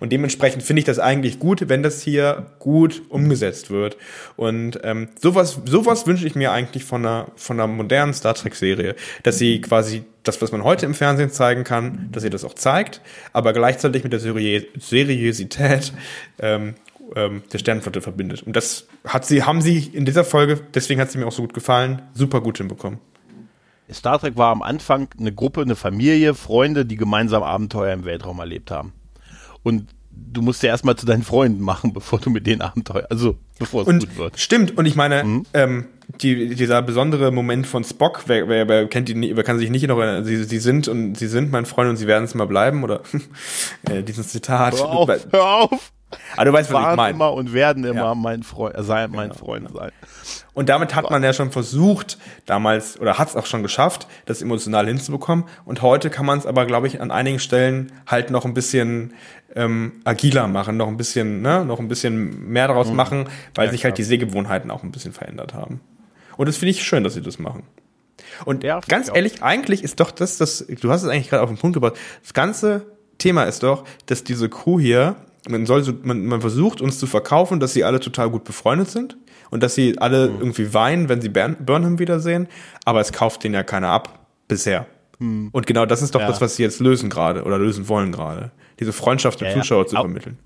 Und dementsprechend finde ich das eigentlich gut, wenn das hier gut umgesetzt wird. Und ähm, sowas, sowas wünsche ich mir eigentlich von einer, von einer modernen Star Trek-Serie, dass sie quasi das, was man heute im Fernsehen zeigen kann, dass sie das auch zeigt, aber gleichzeitig mit der Serie Seriosität ähm, ähm, der Sternenflotte verbindet. Und das hat sie, haben sie in dieser Folge, deswegen hat sie mir auch so gut gefallen, super gut hinbekommen. Star Trek war am Anfang eine Gruppe, eine Familie, Freunde, die gemeinsam Abenteuer im Weltraum erlebt haben. Und du musst ja erstmal zu deinen Freunden machen, bevor du mit denen Abenteuer, also bevor es Und gut wird. stimmt, und ich meine, ähm, die, dieser besondere Moment von Spock, wer, wer, wer kennt die wer kann sich nicht noch erinnern, sie, sie sind und sie sind mein Freund und sie werden es mal bleiben, oder äh, dieses Zitat. Hör auf, hör auf! Aber du weißt, was ich waren meine. immer und werden immer Ja. mein Freund, äh, sein, mein Genau, Freund sein. Und damit hat man ja schon versucht, damals, oder hat es auch schon geschafft, das emotional hinzubekommen. Und heute kann man es aber, glaube ich, an einigen Stellen halt noch ein bisschen ähm, agiler machen, noch ein bisschen, ne, noch ein bisschen mehr daraus machen, weil Ja, sich klar. halt die Sehgewohnheiten auch ein bisschen verändert haben. Und das finde ich schön, dass sie das machen. Und Ja, ganz ehrlich, eigentlich ist doch das, das, du hast es eigentlich gerade auf den Punkt gebracht. Das ganze Thema ist doch, dass diese Crew hier, man soll so, man, man versucht uns zu verkaufen, dass sie alle total gut befreundet sind und dass sie alle Mhm. irgendwie weinen, wenn sie Bern, Burnham wiedersehen, aber es kauft den ja keiner ab bisher. Und genau das ist doch Mhm. Ja. das, was sie jetzt lösen gerade oder lösen wollen gerade. Diese Freundschaft dem Ja, ja. Zuschauer zu Au- vermitteln.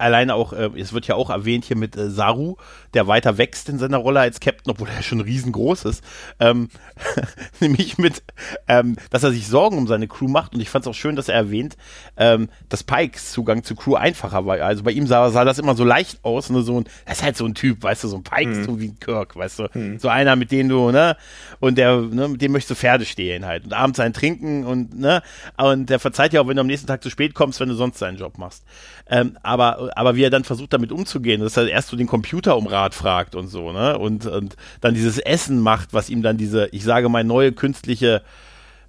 Alleine auch, äh, es wird ja auch erwähnt hier mit äh, Saru, der weiter wächst in seiner Rolle als Captain, obwohl er schon riesengroß ist. Ähm, nämlich mit, ähm, dass er sich Sorgen um seine Crew macht und ich fand es auch schön, dass er erwähnt, ähm, dass Pikes Zugang zu Crew einfacher war. Also bei ihm sah, sah das immer so leicht aus, ne, so ein, das ist halt so ein Typ, weißt du, so ein Pikes, so wie ein Kirk, weißt du, so einer, mit dem du, ne, und der, ne, mit dem möchtest du Pferde stehlen halt und abends ein trinken und, ne, und der verzeiht ja auch, wenn du am nächsten Tag zu spät kommst, wenn du sonst deinen Job machst. Ähm, aber, aber wie er dann versucht, damit umzugehen, dass er erst so den Computer um Rat fragt und so, ne? Und, und dann dieses Essen macht, was ihm dann diese, ich sage mal, neue künstliche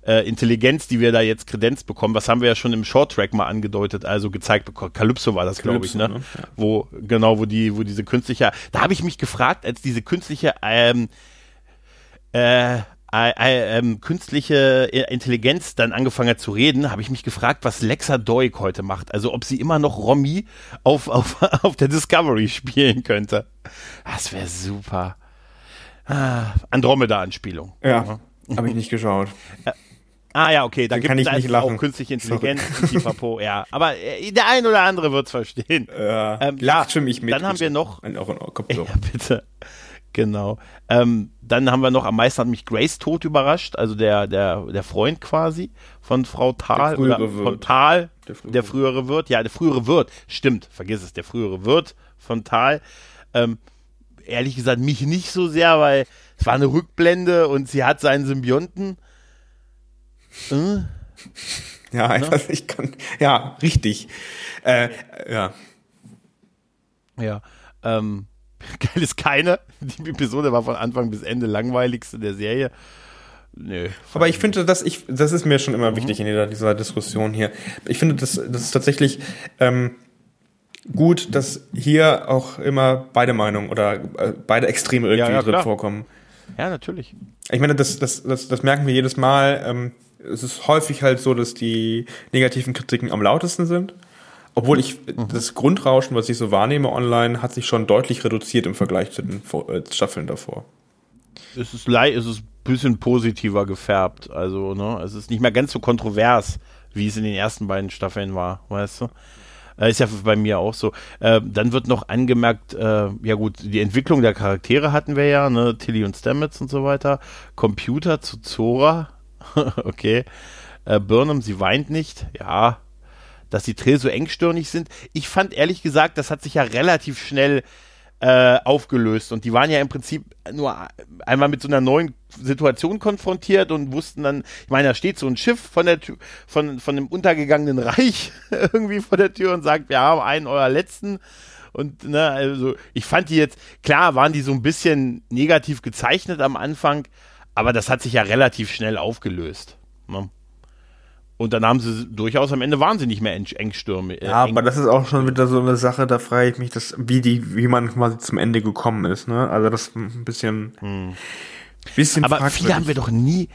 äh, Intelligenz, die wir da jetzt Kredenz bekommen, was haben wir ja schon im Short-Track mal angedeutet, also gezeigt bekommen. Calypso war das, glaube ich, ne? Ne? Ja. Wo, genau, wo die, wo diese künstliche, da habe ich mich gefragt, als diese künstliche, ähm, äh, äh, äh, ähm, künstliche Intelligenz dann angefangen hat zu reden, habe ich mich gefragt, was Lexa Doig heute macht. Also ob sie immer noch Romy auf, auf, auf der Discovery spielen könnte. Das wäre super. Ah, Andromeda-Anspielung. Ja, habe ich nicht geschaut. Ah ja, okay, da Dann gibt kann es ich nicht auch lachen. künstliche Intelligenz Pipapo, ja. Aber äh, der ein oder andere wird's verstehen. Ja, Ähm, ja, ja, stimme ich mit. dann haben wir noch- Auch in. Ja, bitte. Genau. Ähm, dann haben wir noch, am meisten hat mich Grace Tod überrascht, also der, der, der Freund quasi von Frau Thal. Der frühere oder von Wirt. Thal, Der frühere der frühere Wirt. Ja, der frühere Wirt. Stimmt, vergiss es, der frühere Wirt von Thal. Ähm, ehrlich gesagt, mich nicht so sehr, weil es war eine Rückblende und sie hat seinen Symbionten. Äh? Ja, ich, weiß, ich kann. Ja, richtig. Äh, ja. Ja. Ähm, geil ist keine. Die Episode war von Anfang bis Ende langweiligste der Serie. Nö. Aber ich finde, dass ich, das ist mir schon immer wichtig in jeder dieser Diskussion hier. Ich finde, das, das ist tatsächlich ähm, gut, dass hier auch immer beide Meinungen oder äh, beide Extreme irgendwie Ja, ja, drin vorkommen. Ja, natürlich. Ich meine, das, das, das, das merken wir jedes Mal. Ähm, es ist häufig halt so, dass die negativen Kritiken am lautesten sind. Obwohl ich das Grundrauschen, was ich so wahrnehme online, hat sich schon deutlich reduziert im Vergleich zu den äh, Staffeln davor. Es ist, es ist ein bisschen positiver gefärbt. Also, ne, es ist nicht mehr ganz so kontrovers, wie es in den ersten beiden Staffeln war, weißt du? Äh, Ist ja bei mir auch so. Äh, dann wird noch angemerkt, äh, ja gut, die Entwicklung der Charaktere hatten wir ja, ne, Tilly und Stamets und so weiter. Computer zu Zora, okay. Äh, Burnham, sie weint nicht, ja. Dass die Trill so engstirnig sind. Ich fand ehrlich gesagt, das hat sich ja relativ schnell äh, aufgelöst und die waren ja im Prinzip nur einmal mit so einer neuen Situation konfrontiert und wussten dann, ich meine, da steht so ein Schiff von der Tür, von, von dem untergegangenen Reich irgendwie vor der Tür und sagt, wir haben einen eurer letzten und ne, also ich fand die jetzt, klar waren die so ein bisschen negativ gezeichnet am Anfang, aber das hat sich ja relativ schnell aufgelöst. Ne? Und dann haben sie durchaus am Ende waren sie nicht mehr eng- engstirnig. äh, Ja, aber das ist auch schon wieder so eine Sache, da frage ich mich, dass, wie die, wie man quasi zum Ende gekommen ist, ne? Also das ist ein bisschen, bisschen Aber viele haben wir doch nie.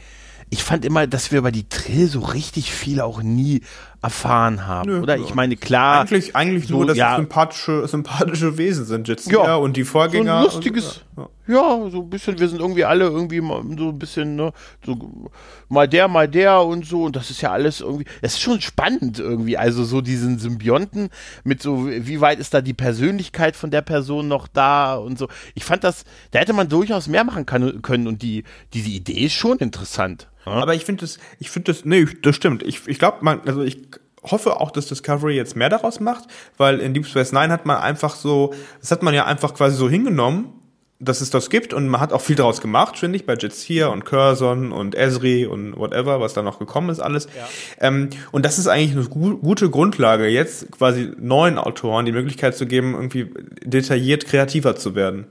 Ich fand immer, dass wir über die Trill so richtig viel auch nie erfahren haben. Nö, Oder ja. ich meine, klar. Eigentlich, eigentlich so, nur, dass ja. es sympathische, sympathische Wesen sind. Jetzt Ja. und die so ein Vorgänger. lustiges, und- ja, so ein bisschen, wir sind irgendwie alle irgendwie mal so ein bisschen, ne, so mal der, mal der und so, und das ist ja alles irgendwie, das ist schon spannend irgendwie, also so diesen Symbionten mit so, wie weit ist da die Persönlichkeit von der Person noch da und so. Ich fand das, da hätte man durchaus mehr machen kann, können und die, diese Idee ist schon interessant. Ja? Aber ich finde das, ich finde das, nee, das stimmt. Ich, ich glaube, man, also ich hoffe auch, dass Discovery jetzt mehr daraus macht, weil in Deep Space Nine hat man einfach so, das hat man ja einfach quasi so hingenommen dass es das gibt und man hat auch viel daraus gemacht, finde ich, bei Jetseer und Curzon und Esri und whatever, was da noch gekommen ist, alles. Ja. Ähm, und das ist eigentlich eine gu gute Grundlage, jetzt quasi neuen Autoren die Möglichkeit zu geben, irgendwie detailliert kreativer zu werden.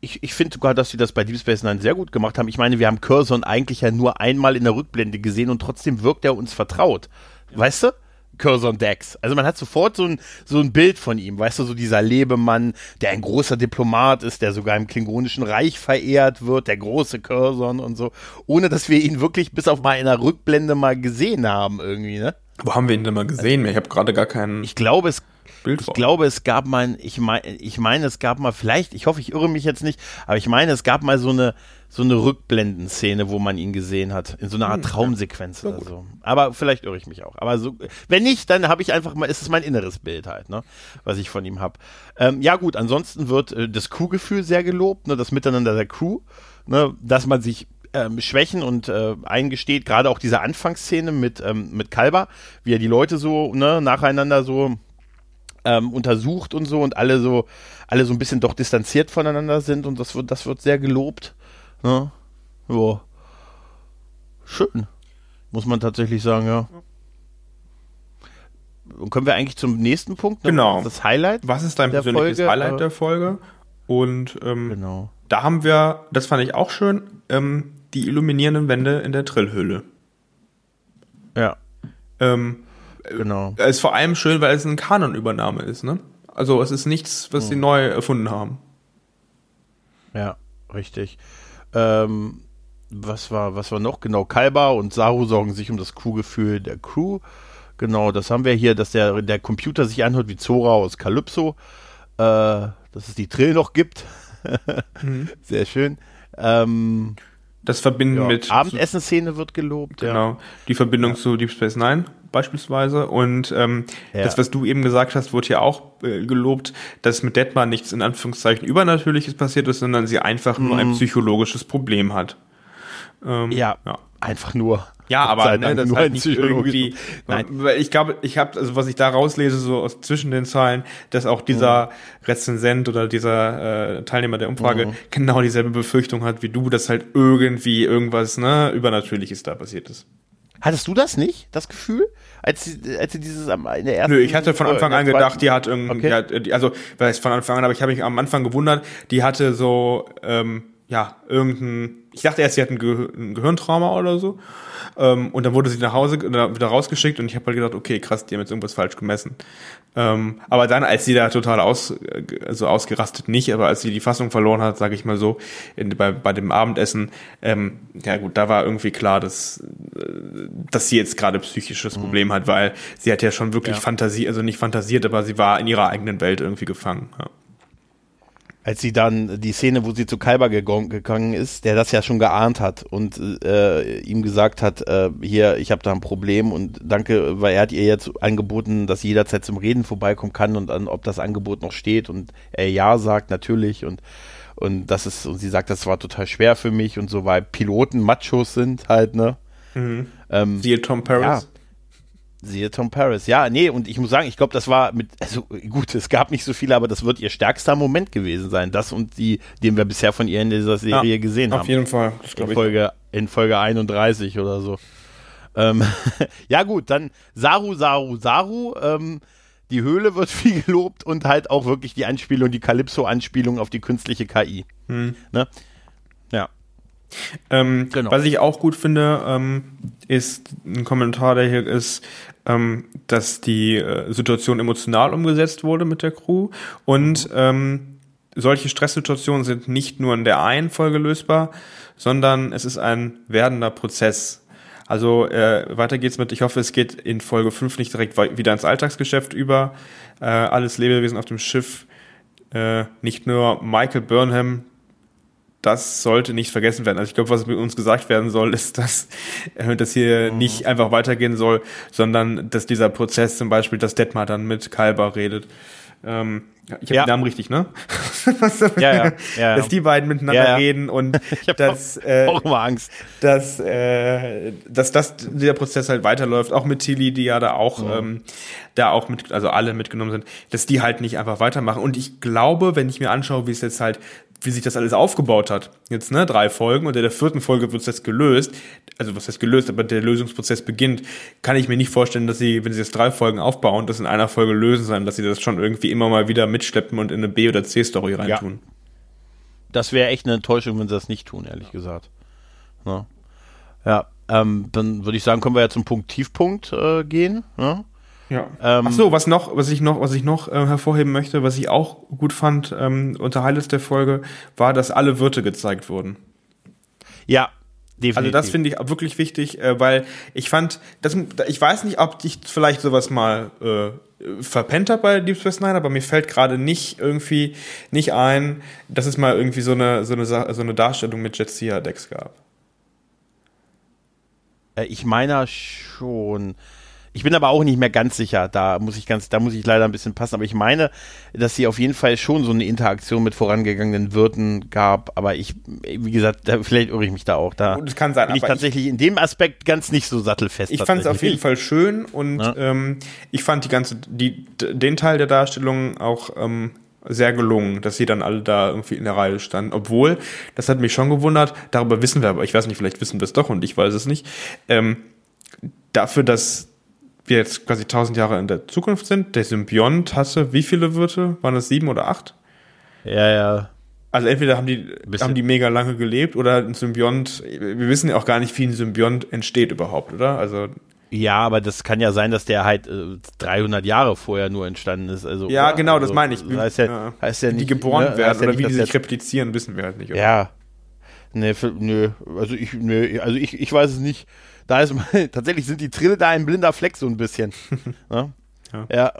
Ich, ich finde sogar, dass sie das bei Deep Space Nine sehr gut gemacht haben. Ich meine, wir haben Curzon eigentlich ja nur einmal in der Rückblende gesehen und trotzdem wirkt er uns vertraut. Weißt du? Curzon Dex. Also man hat sofort so ein, so ein Bild von ihm, weißt du, so dieser Lebemann, der ein großer Diplomat ist, der sogar im Klingonischen Reich verehrt wird, der große Curzon und so, ohne dass wir ihn wirklich bis auf mal in einer Rückblende mal gesehen haben irgendwie, ne? Wo haben wir ihn denn mal gesehen? Ich habe gerade gar keinen. Ich glaube, es Bild ich glaube, es gab mal, ich meine, ich meine, es gab mal vielleicht, ich hoffe, ich irre mich jetzt nicht, aber ich meine, es gab mal so eine, so eine Rückblendenszene, wo man ihn gesehen hat, in so einer Art hm, Traumsequenz ja. oder so. Aber vielleicht irre ich mich auch. Aber so, wenn nicht, dann habe ich einfach mal, ist es mein inneres Bild halt, ne, was ich von ihm habe. Ähm, ja gut, ansonsten wird äh, das Crew-Gefühl sehr gelobt, ne, das Miteinander der Crew, ne, dass man sich ähm, Schwächen und äh, eingesteht, gerade auch diese Anfangsszene mit, ähm, mit Kalber, wie er die Leute so ne, nacheinander so ähm, untersucht und so und alle so, alle so ein bisschen doch distanziert voneinander sind und das wird, das wird sehr gelobt. Ne? Ja. Schön. Muss man tatsächlich sagen, ja. Und können wir eigentlich zum nächsten Punkt? Ne? Genau. Das Highlight. Was ist dein persönliches Folge? Highlight der Folge? Und ähm, genau. da haben wir, das fand ich auch schön, ähm, die illuminierenden Wände in der Trillhülle. Ja. Ähm, Genau. Ist vor allem schön, weil es eine Kanonübernahme ist, ne? Also es ist nichts, was mhm. sie neu erfunden haben. Ja, richtig. Ähm, was war, was war noch? Genau, Kalba und Saru sorgen sich um das Crewgefühl der Crew. Genau, das haben wir hier, dass der, der Computer sich anhört wie Zora aus Calypso. Äh, dass es die Trill noch gibt. mhm. Sehr schön. Ähm, das Verbinden ja, mit. Abendessenszene wird gelobt, Genau. Ja. Die Verbindung ja. zu Deep Space Nine beispielsweise. Und ähm, ja. das, was du eben gesagt hast, wurde ja auch äh, gelobt, dass mit Detmar nichts in Anführungszeichen Übernatürliches passiert ist, sondern sie einfach mhm. nur ein mhm. psychologisches Problem hat. Ähm, ja, ja, einfach nur. Ja, aber ne, das halt nicht irgendwie. Nein. Weil ich glaube, ich habe, also was ich da rauslese, so aus zwischen den Zahlen, dass auch dieser mhm. Rezensent oder dieser äh, Teilnehmer der Umfrage mhm. genau dieselbe Befürchtung hat wie du, dass halt irgendwie irgendwas ne, Übernatürliches da passiert ist. Hattest du das nicht, das Gefühl? Als sie, als sie dieses in der ersten. Nö, ich hatte von Anfang an gedacht, die hat irgendwie, okay. also, weil es von Anfang an, aber ich habe mich am Anfang gewundert, die hatte so, ähm, ja, irgendein, ich dachte erst, sie hat ein, Ge ein Gehirntrauma oder so. Ähm, und dann wurde sie nach Hause oder wieder rausgeschickt und ich habe halt gedacht, okay, krass, die haben jetzt irgendwas falsch gemessen. Ähm, aber dann, als sie da total aus, also ausgerastet nicht, aber als sie die Fassung verloren hat, sage ich mal so, in, bei, bei dem Abendessen, ähm, ja gut, da war irgendwie klar, dass, dass sie jetzt gerade psychisches mhm. Problem hat, weil sie hat ja schon wirklich ja. Fantasie, also nicht fantasiert, aber sie war in ihrer eigenen Welt irgendwie gefangen. Ja als sie dann die Szene, wo sie zu Kalber gegangen ist, der das ja schon geahnt hat und äh, ihm gesagt hat, äh, hier, ich habe da ein Problem und danke, weil er hat ihr jetzt angeboten, dass sie jederzeit zum Reden vorbeikommen kann und an, ob das Angebot noch steht und er ja sagt natürlich und und das ist und sie sagt, das war total schwer für mich und so, weil Piloten Machos sind halt, ne? Mhm. Ähm, Siehe Tom Paris. Ja, Siehe Tom Paris. Ja, nee, und ich muss sagen, ich glaube, das war mit, also gut, es gab nicht so viele, aber das wird ihr stärkster Moment gewesen sein. Das und die, den wir bisher von ihr in dieser Serie ja, gesehen auf haben. Auf jeden Fall. Das in, Folge, in Folge 31 oder so. Ähm, ja, gut, dann Saru, Saru, Saru. Ähm, die Höhle wird viel gelobt und halt auch wirklich die Anspielung, die Calypso-Anspielung auf die künstliche KI. Hm. Ne? Ja. Ähm, genau. Was ich auch gut finde, ähm, ist ein Kommentar, der hier ist, ähm, dass die äh, Situation emotional umgesetzt wurde mit der Crew und ähm, solche Stresssituationen sind nicht nur in der einen Folge lösbar, sondern es ist ein werdender Prozess. Also äh, weiter geht's mit, ich hoffe, es geht in Folge 5 nicht direkt wieder ins Alltagsgeschäft über. Äh, alles Lebewesen auf dem Schiff, äh, nicht nur Michael Burnham, das sollte nicht vergessen werden. Also ich glaube, was mit uns gesagt werden soll, ist, dass äh, das hier mhm. nicht einfach weitergehen soll, sondern dass dieser Prozess zum Beispiel, dass Detmar dann mit Kalber redet, ähm, Ich habe Ja. den Namen richtig, ne? Ja, ja, ja, Dass die beiden miteinander Ja, reden und Ich dass, auch, äh, auch immer Angst. dass, äh, dass das, dieser Prozess halt weiterläuft, auch mit Tilly, die ja da auch, ähm, da auch mit, also alle mitgenommen sind, dass die halt nicht einfach weitermachen. Und ich glaube, wenn ich mir anschaue, wie es jetzt halt, wie sich das alles aufgebaut hat, jetzt, ne, drei Folgen und in der vierten Folge wird es jetzt gelöst, also was heißt gelöst, aber der Lösungsprozess beginnt, kann ich mir nicht vorstellen, dass sie, wenn sie jetzt drei Folgen aufbauen, das in einer Folge lösen, sondern dass sie das schon irgendwie immer mal wieder mitschleppen und in eine B- oder C-Story reintun. Das wäre echt eine Enttäuschung, wenn sie das nicht tun, ehrlich gesagt. Ja, ja ähm, dann würde ich sagen, können wir ja zum Punkt Tiefpunkt äh, gehen. Ja? Ja. Ähm, Ach so, was noch, was ich noch, was ich noch äh, hervorheben möchte, was ich auch gut fand ähm, unter Highlights der Folge, war, dass alle Wirte gezeigt wurden. ja, definitiv. Also das finde ich wirklich wichtig, äh, weil ich fand, das, ich weiß nicht, ob ich vielleicht sowas mal äh, verpennt habe bei Deep Space Nine, aber mir fällt gerade nicht irgendwie nicht ein, dass es mal irgendwie so eine so eine so eine Darstellung mit Jetsia Decks gab. Äh, ich meine schon. Ich bin aber auch nicht mehr ganz sicher. Da muss ich ganz, da muss ich leider ein bisschen passen. Aber ich meine, dass sie auf jeden Fall schon so eine Interaktion mit vorangegangenen Wirten gab. Aber ich, wie gesagt, da, vielleicht irre ich mich da auch. Da Und es kann sein, bin ich aber ich- tatsächlich in dem Aspekt ganz nicht so sattelfest. Ich fand es auf tatsächlich. jeden Fall schön und Ja. ähm, ich fand die ganze, die, den Teil der Darstellung auch ähm, sehr gelungen, dass sie dann alle da irgendwie in der Reihe standen. Obwohl, das hat mich schon gewundert, darüber wissen wir aber, ich weiß nicht, vielleicht wissen wir es doch und ich weiß es nicht. Ähm, dafür, dass wir jetzt quasi tausend Jahre in der Zukunft sind, der Symbiont hatte wie viele Wirte? Waren es sieben oder acht? Ja, ja. Also entweder haben die, haben die mega lange gelebt oder ein Symbiont, wir wissen ja auch gar nicht, wie ein Symbiont entsteht überhaupt, oder? Also Ja, aber das kann ja sein, dass der halt äh, 300 Ja vorher nur entstanden ist. Also, Ja, oder? genau, also, das meine ich. Heißt ja, Ja. heißt ja Wie nicht, die geboren ne, werden heißt ja oder nicht, wie die sich replizieren, wissen wir halt nicht. oder? Ja. Nee, für, nö, also ich, nö, also ich, ich weiß es nicht. Da ist tatsächlich sind die Trille da ein blinder Fleck so ein bisschen. ja. Ja.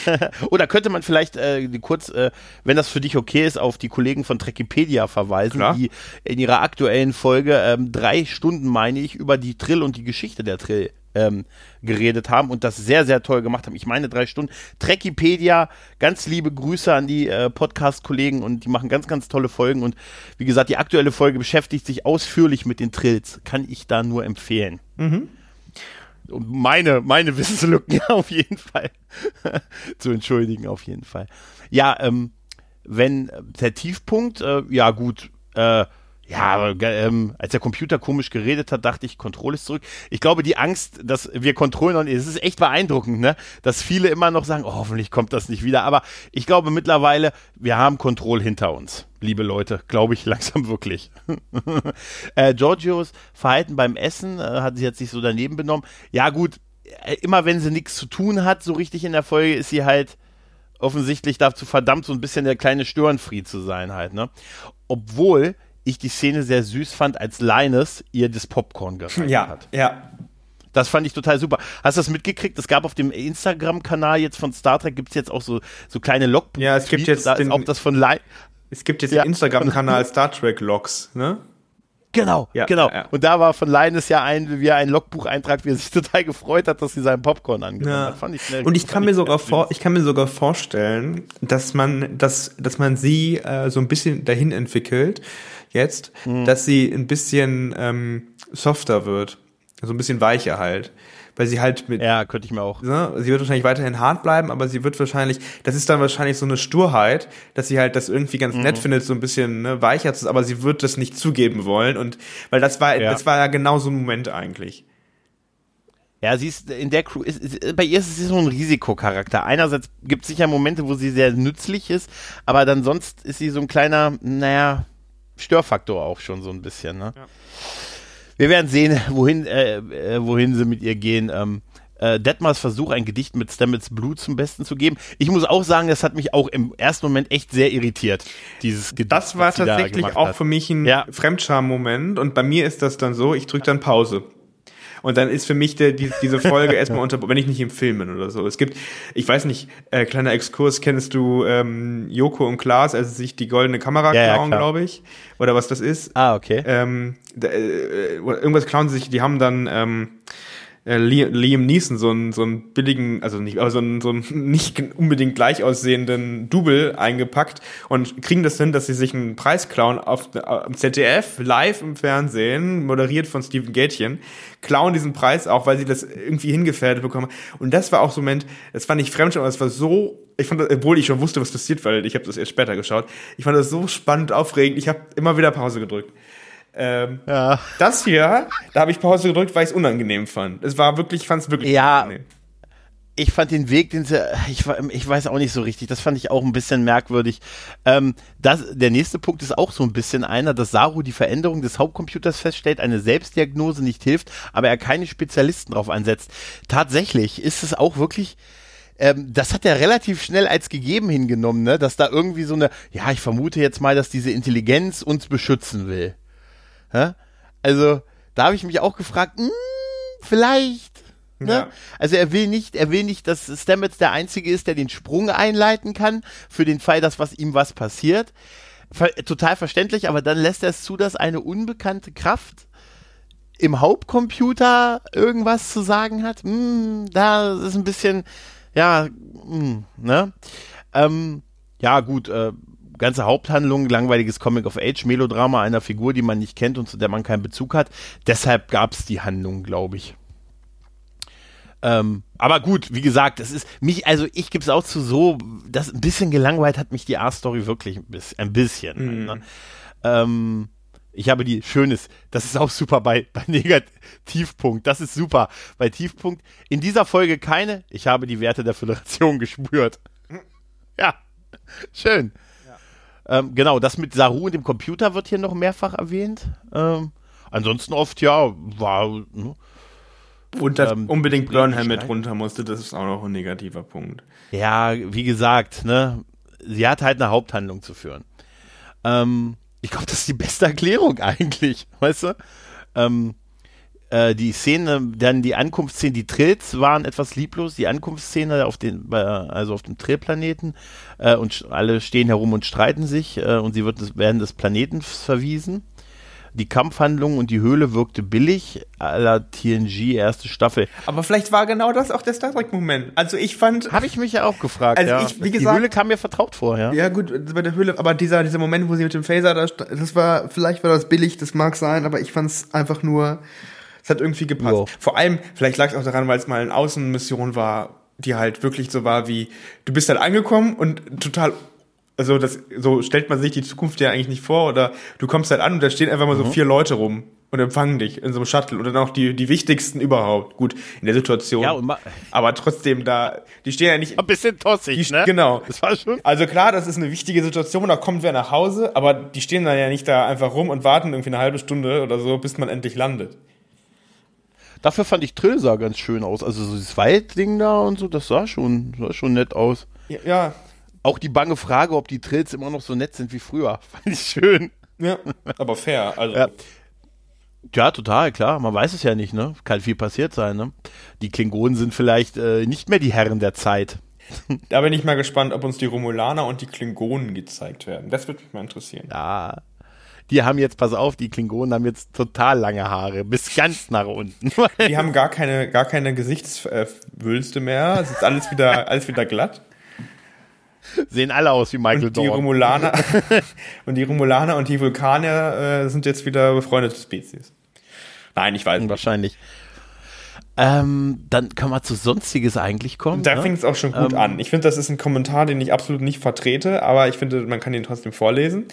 Oder könnte man vielleicht äh, kurz, äh, wenn das für dich okay ist, auf die Kollegen von Trekipedia verweisen, Klar. die in ihrer aktuellen Folge ähm, drei Stunden, meine ich, über die Trill und die Geschichte der Trill ähm, geredet haben und das sehr, sehr toll gemacht haben. Ich meine drei Stunden. Trekipedia, ganz liebe Grüße an die äh, Podcast-Kollegen und die machen ganz, ganz tolle Folgen und wie gesagt, die aktuelle Folge beschäftigt sich ausführlich mit den Trills. Kann ich da nur empfehlen. Und meine, meine Wissenslücken ja, auf jeden Fall zu entschuldigen, auf jeden Fall. Ja, ähm, wenn äh, der Tiefpunkt, äh, ja gut, äh, ja, ähm, als der Computer komisch geredet hat, dachte ich, Control ist zurück. Ich glaube, die Angst, dass wir Control noch nicht, es ist echt beeindruckend, ne? Dass viele immer noch sagen, oh, hoffentlich kommt das nicht wieder. Aber ich glaube mittlerweile, wir haben Control hinter uns, liebe Leute. Glaube ich langsam wirklich. äh, Giorgios Verhalten beim Essen äh, hat sie jetzt sich so daneben benommen. Ja, gut, äh, immer wenn sie nichts zu tun hat, so richtig in der Folge, ist sie halt offensichtlich dazu verdammt, so ein bisschen der kleine Störenfried zu sein halt, ne? Obwohl ich die Szene sehr süß fand, als Linus ihr das Popcorn gereicht Ja, hat. ja. Das fand ich total super. Hast du das mitgekriegt? Es gab auf dem Instagram-Kanal jetzt von Star Trek gibt's jetzt auch so, so kleine Logbuch. Ja, es gibt jetzt da ist den- auch das von Li Es gibt jetzt Ja. den Instagram-Kanal Star Trek Logs, ne? Genau, Ja, genau. ja, ja. Und da war von Linus ja ein, wie er ein Logbucheintrag, wie er sich total gefreut hat, dass sie seinen Popcorn angenommen Ja. hat. Fand ich schnell. Und ich kann mir sogar vor, ich kann mir sogar vorstellen, dass man, dass, dass man sie äh, so ein bisschen dahin entwickelt jetzt, Mhm. dass sie ein bisschen ähm, softer wird, so ein bisschen weicher halt, weil sie halt mit Ja, könnte ich mir auch. Ne? Sie wird wahrscheinlich weiterhin hart bleiben, aber sie wird wahrscheinlich, das ist dann wahrscheinlich so eine Sturheit, dass sie halt das irgendwie ganz nett Mhm. findet, so ein bisschen ne, weicher zu, aber sie wird das nicht zugeben wollen und weil das war, Ja. das war ja genau so ein Moment eigentlich. Ja, sie ist in der Crew, ist, ist, bei ihr ist sie so ein Risikocharakter. Einerseits gibt es sicher Momente, wo sie sehr nützlich ist, aber dann sonst ist sie so ein kleiner, naja, Störfaktor auch schon so ein bisschen. Ne? Wir werden sehen, wohin, äh, äh, wohin sie mit ihr gehen. Ähm, äh, Detmers Versuch, ein Gedicht mit Stamets Blut zum Besten zu geben. Ich muss auch sagen, das hat mich auch im ersten Moment echt sehr irritiert, dieses Gedicht. Das war da tatsächlich gemacht auch hat. für mich ein Ja. Fremdscham-Moment und bei mir ist das dann so, ich drücke dann Pause. Und dann ist für mich der, die, diese Folge erstmal unter, wenn ich nicht im Film bin oder so. Es gibt, ich weiß nicht, äh, kleiner Exkurs, kennst du ähm, Joko und Klaas, als sie sich die goldene Kamera Ja, ja, klauen, klar. glaube ich? Oder was das ist? Ah, okay. ähm, da, äh, irgendwas klauen sie sich, die haben dann, ähm, äh, Liam Neeson so einen, so einen billigen, also nicht, aber so einen, so einen nicht unbedingt gleich aussehenden Double eingepackt und kriegen das hin, dass sie sich einen Preis klauen auf, auf ZDF, live im Fernsehen, moderiert von Steven Gätchen, klauen diesen Preis auch, weil sie das irgendwie hingefährdet bekommen. Und das war auch so ein Moment, das war nicht fremd, aber es war so, ich fand, das, obwohl ich schon wusste, was passiert, weil ich habe das erst später geschaut, ich fand das so spannend, aufregend, ich habe immer wieder Pause gedrückt. Ähm, ja. Das hier, da habe ich Pause gedrückt, weil ich es unangenehm fand. Es war wirklich, ich fand es wirklich ja. unangenehm. Ich fand den Weg, den sie, ich, ich weiß auch nicht so richtig, das fand ich auch ein bisschen merkwürdig. Ähm, das, der nächste Punkt ist auch so ein bisschen einer, dass Saru die Veränderung des Hauptcomputers feststellt, eine Selbstdiagnose nicht hilft, aber er keine Spezialisten drauf einsetzt. Tatsächlich ist es auch wirklich, ähm, das hat er relativ schnell als gegeben hingenommen, ne? dass da irgendwie so eine, ja, ich vermute jetzt mal, dass diese Intelligenz uns beschützen will. Ja? Also, da habe ich mich auch gefragt, mh, hm, vielleicht. Ne? Ja. Also er will nicht, er will nicht, dass Stamets der Einzige ist, der den Sprung einleiten kann, für den Fall, dass was ihm was passiert. Ver total verständlich, aber dann lässt er es zu, dass eine unbekannte Kraft im Hauptcomputer irgendwas zu sagen hat. Hm, da ist ein bisschen, ja, hm, ne? Ähm, ja, gut, äh, ganze Haupthandlung, langweiliges Comic-of-Age-Melodrama einer Figur, die man nicht kennt und zu der man keinen Bezug hat. Deshalb gab es die Handlung, glaube ich. Ähm, aber gut, wie gesagt, es ist mich, also ich gebe es auch zu so, das ein bisschen gelangweilt hat mich die A-Story wirklich ein bisschen. Ein bisschen mhm. ne? ähm, ich habe die schönes, das ist auch super bei, bei Negativpunkt, das ist super. Bei Tiefpunkt, in dieser Folge keine, ich habe die Werte der Föderation gespürt. Ja, schön. Ähm, genau, das mit Saru und dem Computer wird hier noch mehrfach erwähnt. Ähm, ansonsten oft, ja, war. Ne? Und dass ähm, unbedingt Burnham mit runter musste, das ist auch noch ein negativer Punkt. Ja, wie gesagt, ne, sie hat halt eine Haupthandlung zu führen. Ähm, ich glaube, das ist die beste Erklärung eigentlich, weißt du? Ähm, äh, die Szene, dann die Ankunftsszene, die Trills waren etwas lieblos, die Ankunftsszene auf den, also auf dem Trillplaneten äh, und alle stehen herum und streiten sich äh, und sie wird, werden des Planeten verwiesen. Die Kampfhandlung und die Höhle wirkte billig, aller TNG erste Staffel. Aber vielleicht war genau das auch der Star Trek-Moment. Also ich fand. Habe ich mich ja auch gefragt. Also ja. ich, wie gesagt, die Höhle kam mir vertraut vor, ja. Ja, gut, bei der Höhle, aber dieser, dieser Moment, wo sie mit dem Phaser da, das war, vielleicht war das billig, das mag sein, aber ich fand es einfach nur es hat irgendwie gepasst. Wow. Vor allem, vielleicht lag es auch daran, weil es mal eine Außenmission war, die halt wirklich so war wie, du bist halt angekommen und total also das so stellt man sich die Zukunft ja eigentlich nicht vor oder du kommst halt an und da stehen einfach mal so mhm. vier Leute rum und empfangen dich in so einem Shuttle und dann auch die die wichtigsten überhaupt gut in der Situation ja, aber trotzdem da die stehen ja nicht ein bisschen tossig die, ne genau das war schon also klar das ist eine wichtige Situation da kommt wer nach Hause aber die stehen dann ja nicht da einfach rum und warten irgendwie eine halbe Stunde oder so bis man endlich landet Dafür fand ich Trill sah ganz schön aus. Also so das Waldding da und so, das sah schon, sah schon nett aus. Ja, ja. Auch die bange Frage, ob die Trills immer noch so nett sind wie früher. Fand ich schön. Ja, aber fair. Also. Ja. ja. total, klar. Man weiß es ja nicht, ne? Kann viel passiert sein, ne? Die Klingonen sind vielleicht äh, nicht mehr die Herren der Zeit. Da bin ich mal gespannt, ob uns die Romulaner und die Klingonen gezeigt werden. Das würde mich mal interessieren. Ja, die haben jetzt, pass auf, die Klingonen haben jetzt total lange Haare, bis ganz nach unten. Die haben gar keine, gar keine Gesichtswülste mehr. Es ist alles wieder, alles wieder glatt. Sehen alle aus wie Michael und die Romulaner und die Romulaner und die Vulkanier äh, sind jetzt wieder befreundete Spezies. Nein, ich weiß nicht. Wahrscheinlich. Ähm, dann kann man zu Sonstiges eigentlich kommen. Da ne? fängt es auch schon gut ähm, an. Ich finde, das ist ein Kommentar, den ich absolut nicht vertrete, aber ich finde, man kann ihn trotzdem vorlesen.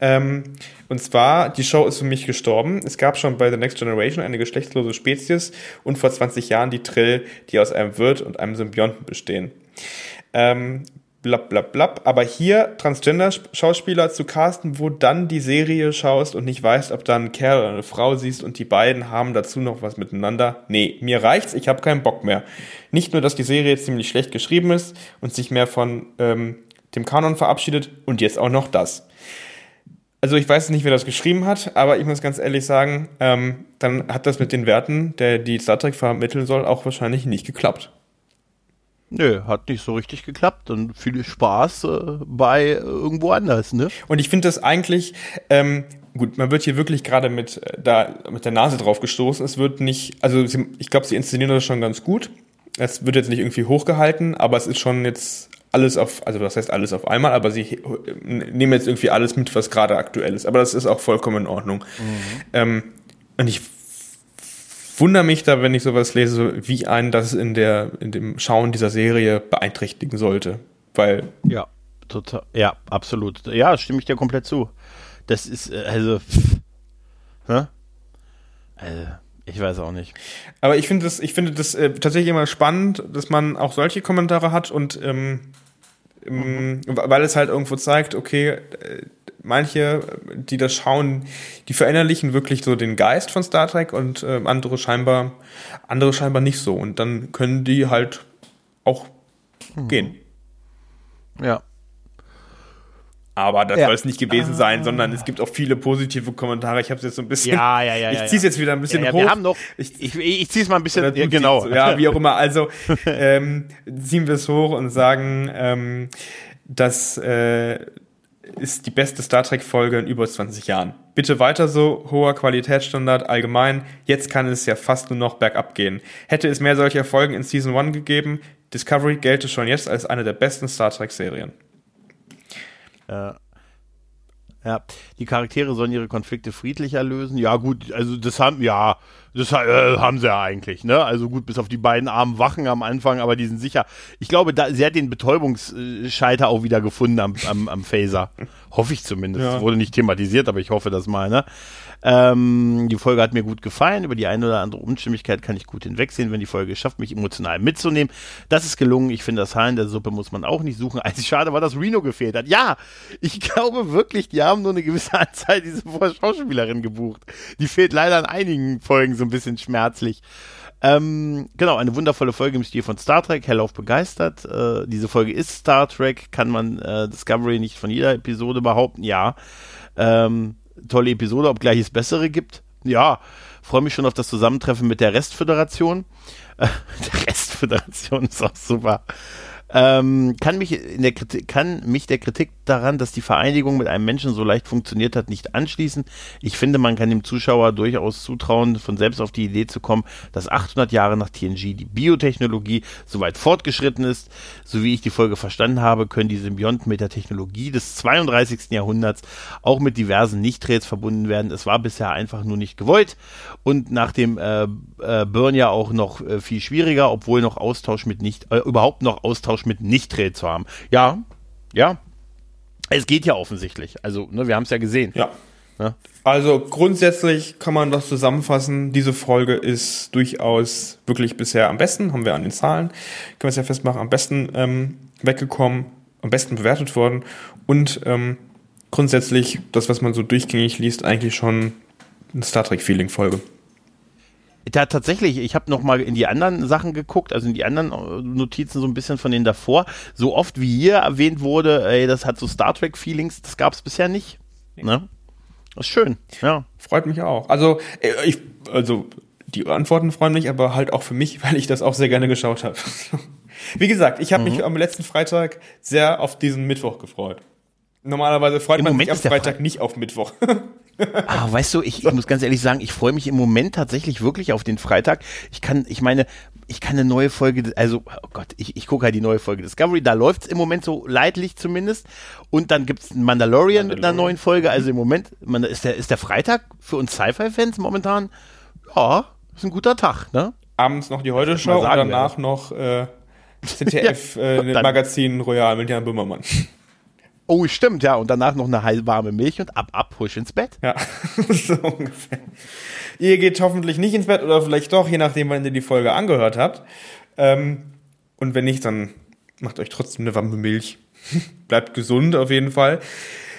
Ähm, und zwar, die Show ist für mich gestorben. Es gab schon bei The Next Generation eine geschlechtslose Spezies und vor 20 Jahren die Trill, die aus einem Wirt und einem Symbionten bestehen. Ähm, blab, blab, blab. Aber hier Transgender-Schauspieler zu casten, wo dann die Serie schaust und nicht weißt, ob da ein Kerl oder eine Frau siehst und die beiden haben dazu noch was miteinander. Nee, mir reicht's, ich habe keinen Bock mehr. Nicht nur, dass die Serie jetzt ziemlich schlecht geschrieben ist und sich mehr von ähm, dem Kanon verabschiedet und jetzt auch noch das. Also ich weiß nicht, wer das geschrieben hat, aber ich muss ganz ehrlich sagen, ähm, dann hat das mit den Werten, der die Star Trek vermitteln soll, auch wahrscheinlich nicht geklappt. Nö, hat nicht so richtig geklappt und viel Spaß äh, bei äh, irgendwo anders, ne? Und ich finde das eigentlich, ähm, gut, man wird hier wirklich gerade mit, äh, da, mit der Nase drauf gestoßen. Es wird nicht, also sie, ich glaube, sie inszenieren das schon ganz gut. Es wird jetzt nicht irgendwie hochgehalten, aber es ist schon jetzt alles auf, also das heißt alles auf einmal, aber sie äh, nehmen jetzt irgendwie alles mit, was gerade aktuell ist. Aber das ist auch vollkommen in Ordnung. Mhm. Ähm, und ich wundere mich da, wenn ich sowas lese, wie einen das in der, in dem Schauen dieser Serie beeinträchtigen sollte. Weil. Ja, total. Ja, absolut. Ja, stimme ich dir komplett zu. Das ist, äh, also. Pff, hä? Also, ich weiß auch nicht. Aber ich finde das, ich finde das äh, tatsächlich immer spannend, dass man auch solche Kommentare hat und ähm, mhm. weil es halt irgendwo zeigt, okay, äh, manche, die das schauen, die verinnerlichen wirklich so den Geist von Star Trek und äh, andere scheinbar, andere scheinbar nicht so. Und dann können die halt auch mhm. gehen. Ja. Aber das ja. soll es nicht gewesen ah. sein, sondern es gibt auch viele positive Kommentare. Ich habe es jetzt so ein bisschen. Ja, ja, ja. Ich ziehe es jetzt wieder ein bisschen ja, hoch. Wir haben noch. Ich, ich, ich ziehe es mal ein bisschen. Ja, genau. Ja, wie auch immer. Also ähm, ziehen wir es hoch und sagen, ähm, dass äh, ist die beste Star Trek-Folge in über 20 Jahren. Bitte weiter so, hoher Qualitätsstandard allgemein. Jetzt kann es ja fast nur noch bergab gehen. Hätte es mehr solcher Folgen in Season 1 gegeben, Discovery gelte schon jetzt als eine der besten Star Trek-Serien. Ja. Ja, die Charaktere sollen ihre Konflikte friedlicher lösen. Ja, gut, also das haben, ja, das äh, haben sie ja eigentlich, ne? Also gut, bis auf die beiden armen Wachen am Anfang, aber die sind sicher. Ich glaube, da, sie hat den Betäubungsscheiter auch wieder gefunden am, am, am Phaser. Hoffe ich zumindest. Ja. Wurde nicht thematisiert, aber ich hoffe das mal, ne? Ähm, die Folge hat mir gut gefallen. Über die eine oder andere Unstimmigkeit kann ich gut hinwegsehen, wenn die Folge es schafft, mich emotional mitzunehmen. Das ist gelungen. Ich finde, das Haar in der Suppe muss man auch nicht suchen. Einzig schade war, dass Reno gefehlt hat. Ja, ich glaube wirklich, die haben nur eine gewisse Anzahl diese Schauspielerin gebucht. Die fehlt leider an einigen Folgen so ein bisschen schmerzlich. Ähm, genau, eine wundervolle Folge im Stil von Star Trek, hellauf begeistert. Äh, diese Folge ist Star Trek, kann man äh, Discovery nicht von jeder Episode behaupten, ja. Ähm, tolle Episode, obgleich es bessere gibt. Ja, freue mich schon auf das Zusammentreffen mit der Restföderation. Der Restföderation ist auch super. Ähm, kann, mich in der Kritik, kann mich der Kritik daran, dass die Vereinigung mit einem Menschen so leicht funktioniert hat, nicht anschließen. Ich finde, man kann dem Zuschauer durchaus zutrauen, von selbst auf die Idee zu kommen, dass 800 Jahre nach TNG die Biotechnologie so weit fortgeschritten ist. So wie ich die Folge verstanden habe, können die Symbionten mit der Technologie des 32. Jahrhunderts auch mit diversen Nichtreds verbunden werden. Es war bisher einfach nur nicht gewollt und nach dem äh, äh, Burn ja auch noch äh, viel schwieriger, obwohl noch Austausch mit nicht, äh, überhaupt noch Austausch mit Nichträt zu haben. Ja, ja, es geht ja offensichtlich. Also, ne, wir haben es ja gesehen. Ja. ja. Also grundsätzlich kann man das zusammenfassen. Diese Folge ist durchaus wirklich bisher am besten, haben wir an den Zahlen, können wir es ja festmachen, am besten ähm, weggekommen, am besten bewertet worden und ähm, grundsätzlich das, was man so durchgängig liest, eigentlich schon eine Star Trek-Feeling-Folge. Da tatsächlich, ich habe noch mal in die anderen Sachen geguckt, also in die anderen äh, Notizen so ein bisschen von denen davor. So oft wie hier erwähnt wurde, ey, das hat so Star Trek Feelings, das gab es bisher nicht. Ne? Das ist schön, ja. Freut mich auch. Also äh, ich, also die Antworten freuen mich, aber halt auch für mich, weil ich das auch sehr gerne geschaut habe. Wie gesagt, ich habe mhm. mich am letzten Freitag sehr auf diesen Mittwoch gefreut. Normalerweise freut Im man Moment sich am Freitag nicht auf Mittwoch. Ah, weißt du, ich, ich muss ganz ehrlich sagen, ich freue mich im Moment tatsächlich wirklich auf den Freitag. Ich kann, ich meine, ich kann eine neue Folge, also, oh Gott, ich, ich gucke halt die neue Folge Discovery, da läuft's im Moment so leidlich zumindest. Und dann gibt's einen Mandalorian, Mandalorian, mit einer neuen Folge. Also im Moment, man, ist, der, ist der Freitag für uns Sci-Fi-Fans momentan, ja, ist ein guter Tag, ne? Abends noch die Heute-Show und danach noch äh, ZDF-Magazin ja, äh, Royal mit Jan Böhmermann. Oh, stimmt, ja. Und danach noch eine heiß warme Milch und ab, ab, husch ins Bett. Ja, so ungefähr. Ihr geht hoffentlich nicht ins Bett oder vielleicht doch, je nachdem, wann ihr die Folge angehört habt. Ähm, und wenn nicht, dann macht euch trotzdem eine warme Milch. Bleibt gesund auf jeden Fall.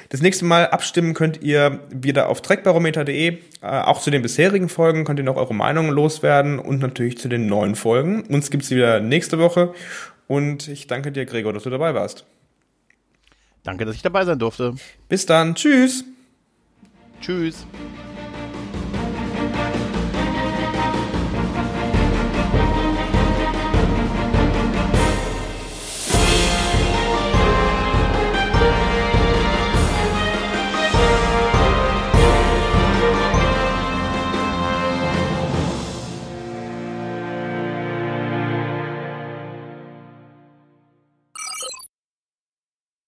Das nächste Mal abstimmen könnt ihr wieder auf trackbarometer.de. Äh, auch zu den bisherigen Folgen könnt ihr noch eure Meinungen loswerden und natürlich zu den neuen Folgen. Uns gibt's wieder nächste Woche. Und ich danke dir, Gregor, dass du dabei warst. Danke, dass ich dabei sein durfte. Bis dann. Tschüss. Tschüss.